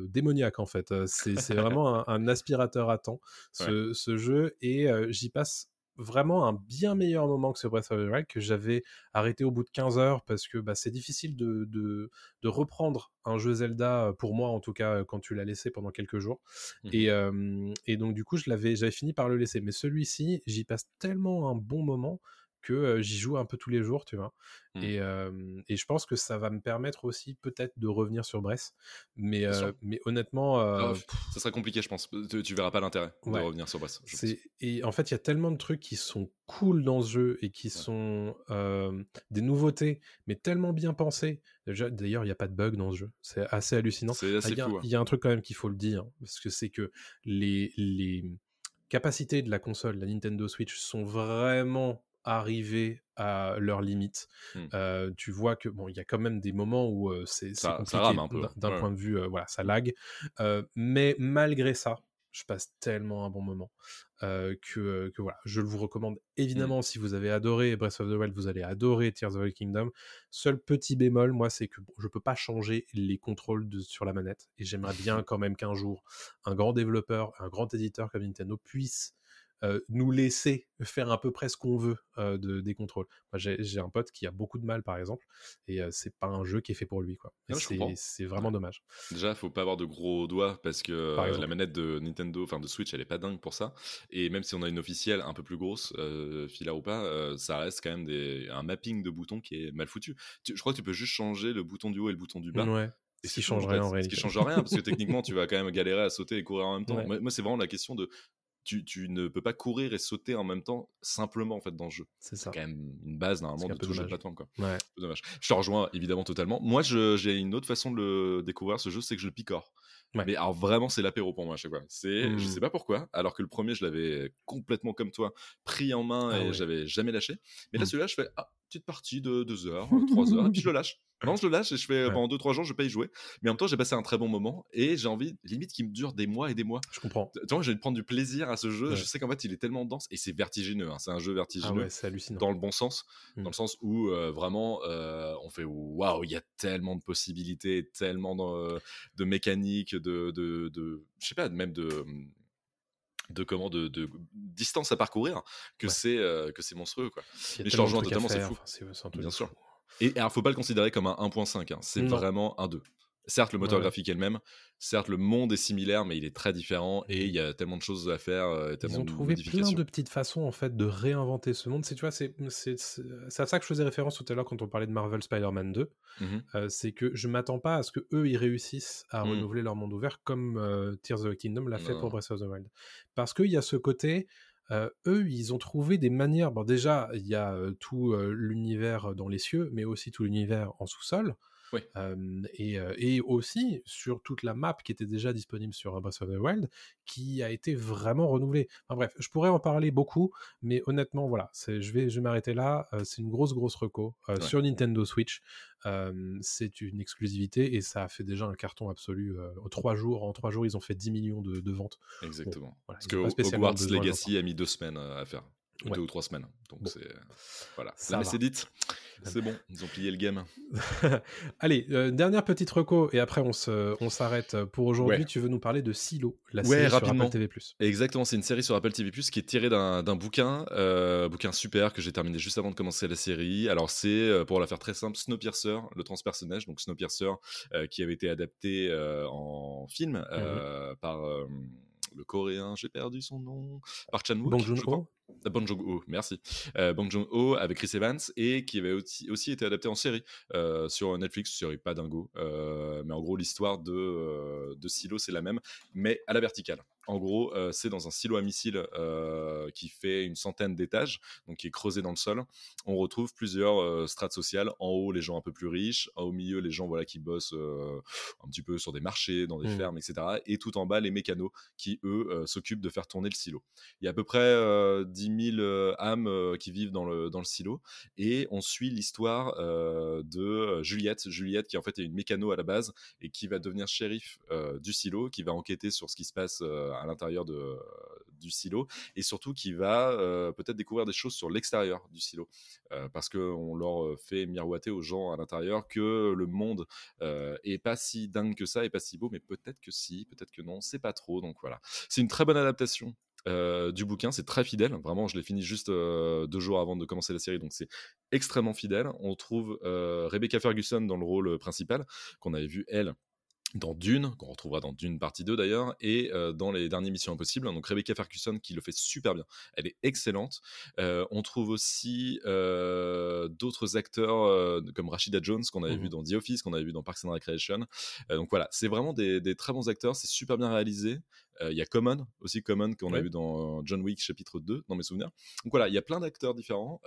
démoniaque en fait. C'est vraiment un, un aspirateur à temps ce, ce jeu et j'y passe vraiment un bien meilleur moment que ce Breath of the Wild que j'avais arrêté au bout de 15 heures parce que bah, c'est difficile de, de, de reprendre un jeu Zelda, pour moi en tout cas, quand tu l'as laissé pendant quelques jours. Mhm. Et, euh, et donc du coup, je l'avais, j'avais fini par le laisser. Mais celui-ci, j'y passe tellement un bon moment que j'y joue un peu tous les jours, tu vois? Mhm. Et, euh, et je pense que ça va me permettre aussi peut-être de revenir sur Brest. Mais, euh, honnêtement, euh, Ah, ça sera compliqué, je pense. Tu, tu verras pas l'intérêt Ouais. de revenir sur Brest. et en fait il y a tellement de trucs qui sont cool dans ce jeu et qui sont des nouveautés mais tellement bien pensés. Déjà, D'ailleurs il n'y a pas de bug dans ce jeu, c'est assez hallucinant. Ah, Il y, a- fou. hein. y a un truc quand même qu'il faut le dire parce que c'est que les, les capacités de la console, la Nintendo Switch sont vraiment arrivées à leurs limites. Euh, tu vois que bon il y a quand même des moments où euh, c'est compliqué rame un peu, d'un- ouais. point de vue euh, voilà ça lag mais malgré ça je passe tellement un bon moment que, que, voilà, je le vous recommande. Évidemment, si vous avez adoré Breath of the Wild, vous allez adorer Tears of the Kingdom. Seul petit bémol, moi, c'est que je peux pas changer les contrôles de, sur la manette et j'aimerais bien quand même qu'un jour un grand développeur, un grand éditeur comme Nintendo puisse nous laisser faire à peu près ce qu'on veut de, des contrôles. Moi, j'ai un pote qui a beaucoup de mal, par exemple, et c'est pas un jeu qui est fait pour lui. quoi. C'est vraiment dommage. Déjà, faut pas avoir de gros doigts parce que la manette de Nintendo, enfin de Switch, elle est pas dingue pour ça. Et même si on a une officielle un peu plus grosse, euh, ou pas, ça reste quand même des, un mapping de boutons qui est mal foutu. je crois que tu peux juste changer le bouton du haut et le bouton du bas. Ouais. Et ce qui change rien en réalité. Ce qui change rien parce que techniquement tu vas quand même galérer à sauter et courir en même temps. Moi, c'est vraiment la question de tu, ne peux pas courir et sauter en même temps simplement en fait dans le jeu. C'est ça. quand même une base normalement de tout jeu de plateforme quoi. Ouais. dommage. Je te rejoins évidemment totalement. Moi j'ai une autre façon de le découvrir ce jeu, c'est que je le picore. Mais alors vraiment c'est l'apéro pour moi à chaque fois. C'est je mmh. sais pas pourquoi alors que le premier je l'avais complètement comme toi pris en main ah et j'avais jamais lâché. Mais là mmh. celui-là je fais ah petite partie de 2 heures, 3 heures et puis je le lâche. Non, je le lâche et je fais pendant 2-3 jours, je vais pas y jouer. Mais en même temps, j'ai passé un très bon moment et j'ai envie, limite, qu'il me dure des mois et des mois. Je comprends. Tu vois, j'ai de prendre du plaisir à ce jeu. Je sais qu'en fait, il est tellement dense et c'est vertigineux. Hein. C'est un jeu ah vertigineux. c'est hallucinant. Dans le bon sens. Dans mmh. le sens où euh, vraiment, euh, on fait waouh, il y a tellement de possibilités, tellement de, de mécaniques, de, de, de, je sais pas, même de de comment de, de, distance à parcourir que c'est euh, que c'est monstrueux quoi. Mais je rejoins totalement, c'est fou. Bien sûr. Et alors, faut pas le considérer comme un 1.5, hein. c'est vraiment un 2. Certes, le moteur graphique est le même, certes, le monde est similaire, mais il est très différent et il y a tellement de choses à faire. Euh, Ils ont trouvé plein de petites façons en fait de réinventer ce monde. C'est tu vois, c'est à ça que je faisais référence tout à l'heure quand on parlait de Marvel Spider-Man 2. Mmh euh, c'est que je m'attends pas à ce que eux ils réussissent à mmh. renouveler leur monde ouvert comme euh, Tears of the Kingdom l'a fait pour Breath of the Wild. Parce qu'il y a ce côté. Eux, ils ont trouvé des manières. Bon, déjà, il y a tout l'univers dans les cieux, mais aussi tout l'univers en sous-sol et, aussi sur toute la map qui était déjà disponible sur Breath of the Wild, qui a été vraiment renouvelée. Enfin bref, je pourrais en parler beaucoup, mais honnêtement, voilà, je vais, je m'arrêter là. c'est une grosse, grosse reco sur Nintendo Switch. c'est une exclusivité et ça a fait déjà un carton absolu. en trois jours, en trois jours, ils ont fait 10 millions de, ventes. Exactement. Parce que Hogwarts Legacy a mis deux semaines à faire deux ou trois semaines. Donc c'est voilà. Ça mais c'est dit. C'est bon, ils ont plié le game. Allez, euh, dernière petite reco et après on se, on s'arrête pour aujourd'hui. Tu veux nous parler de Silo, la série sur Apple TV+. Exactement, c'est une série sur Apple TV+ qui est tirée d'un, bouquin, euh, bouquin super que j'ai terminé juste avant de commencer la série. Alors c'est euh, pour la faire très simple, Snowpiercer, le transpersonnage, donc Snowpiercer qui avait été adapté en film mmh par le coréen, j'ai perdu son nom, par Chan Wook. Bong Joon-ho. Euh, Bong Joon-ho, merci. Euh, Bong Joon-ho avec Chris Evans et qui avait aussi, aussi été adapté en série euh, sur Netflix, série pas dingo, euh, mais en gros l'histoire de, euh, de Silo c'est la même, mais à la verticale. En gros, c'est dans un silo à missiles qui fait une centaine d'étages, donc qui est creusé dans le sol. On retrouve plusieurs strates sociales. En haut, les gens un peu plus riches. Au milieu, les gens voilà qui bossent un petit peu sur des marchés, dans des mmh. fermes, etc. Et tout en bas, les mécanos qui eux s'occupent de faire tourner le silo. Il y a à peu près 10 000 âmes qui vivent dans le dans le silo, et on suit l'histoire de Juliette. Juliette qui en fait est une mécano à la base et qui va devenir shérif du silo, qui va enquêter sur ce qui se passe à l'intérieur de, du silo et surtout qui va euh, peut-être découvrir des choses sur l'extérieur du silo euh, parce qu'on leur fait miroiter aux gens à l'intérieur que le monde euh, est pas si dingue que ça et pas si beau mais peut-être que si peut-être que non c'est pas trop donc voilà. C'est une très bonne adaptation du bouquin, c'est très fidèle. Vraiment, je l'ai fini juste deux jours avant de commencer la série, donc c'est extrêmement fidèle. On trouve Rebecca Ferguson dans le rôle principal, qu'on avait vu elle dans Dune, qu'on retrouvera dans Dune partie 2 d'ailleurs, et euh, dans les dernières Missions Impossibles. Donc Rebecca Ferguson qui le fait super bien. Elle est excellente. Euh, on trouve aussi euh, d'autres acteurs comme Rashida Jones qu'on avait mmh vu dans The Office, qu'on avait vu dans Parks and Recreation. donc voilà, c'est vraiment des, des, très bons acteurs, c'est super bien réalisé. Il y a Common aussi, Common qu'on a vu dans John Wick chapitre 2, dans mes souvenirs. Donc voilà, il y a plein d'acteurs différents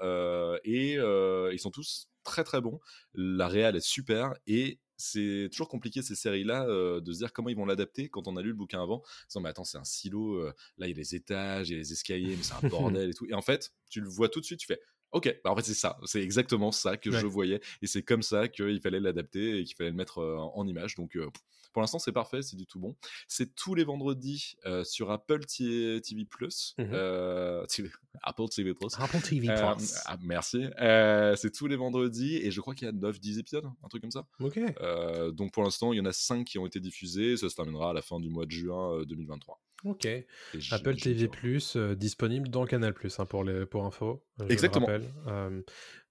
et ils sont tous très très bons. La réal est super et c'est toujours compliqué ces séries-là euh, de se dire comment ils vont l'adapter quand on a lu le bouquin avant. Disant, mais attends, c'est un silo, euh, là il y a les étages, il y a les escaliers, mais c'est un bordel et tout. Et en fait, tu le vois tout de suite, tu fais Ok, bah en fait c'est ça, c'est exactement ça que Ouais. je voyais, et c'est comme ça qu'il fallait l'adapter et qu'il fallait le mettre euh, en image. Donc euh, pour l'instant c'est parfait, c'est du tout bon. C'est tous les vendredis euh, sur Apple T- TV Plus, Mhm. euh, TV Apple TV Plus. Apple TV Euh, Plus. ah, merci. Euh, c'est tous les vendredis et je crois qu'il y a 9-10 épisodes, un truc comme ça. Ok. Euh, donc pour l'instant, il y en a 5 qui ont été diffusés. Ça se terminera à la fin du mois de juin euh, 2023. Ok. Apple TV. Plus euh, disponible dans Canal Plus hein, pour les pour info. euh, je Exactement. Euh,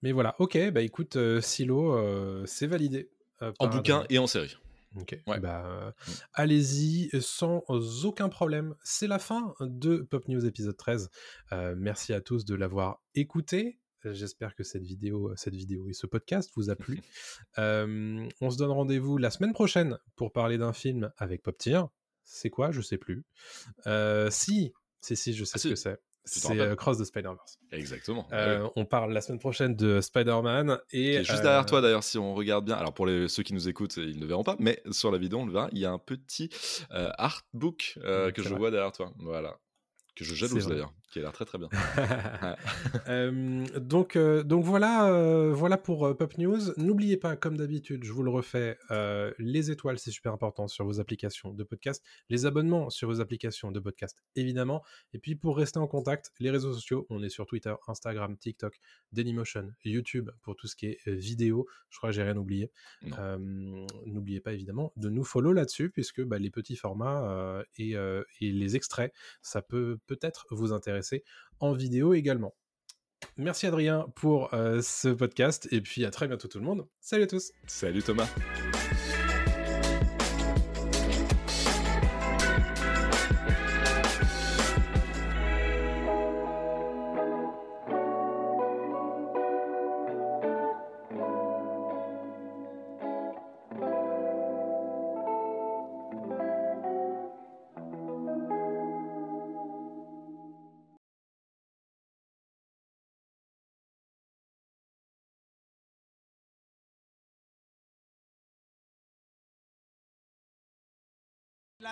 mais voilà. Ok. Bah écoute, euh, Silo, euh, c'est validé. euh, En bouquin et en série. Ok. Ouais. Bah, euh, Mm. allez-y sans aucun problème. C'est la fin de Pop News épisode 13. Euh, merci à tous de l'avoir écouté. Euh, J'espère que cette vidéo, cette vidéo et ce podcast vous a plu. Euh, on se donne rendez-vous la semaine prochaine pour parler d'un film avec Pop Tier. C'est quoi? Je sais plus. Euh, si, si, si, je sais Ah, ce si. que c'est. C'est euh, Cross the Spider-Verse. Exactement. Euh. On parle la semaine prochaine de Spider-Man et Qui est juste euh, derrière toi d'ailleurs si on regarde bien. Alors pour les, ceux qui nous écoutent, ils ne verront pas, mais sur la vidéo on le verra. Il y a un petit euh, artbook euh, que je vrai. vois derrière toi. Voilà. Que je jalouse d'ailleurs, qui a l'air très très bien. Euh, donc, euh, donc voilà, euh, voilà pour Pop News. N'oubliez pas, comme d'habitude, je vous le refais, les étoiles, c'est super important sur vos applications de podcast, les abonnements sur vos applications de podcast, évidemment. Et puis pour rester en contact, les réseaux sociaux, on est sur Twitter, Instagram, TikTok, Dailymotion, YouTube pour tout ce qui est vidéo. Je crois que j'ai rien oublié. N'oubliez pas évidemment de nous follow là-dessus, puisque bah, les petits formats et, et les extraits, ça peut peut-être vous intéresser en vidéo également. Merci Adrien pour euh, ce podcast et puis à très bientôt tout le monde. Salut à tous. Salut Thomas.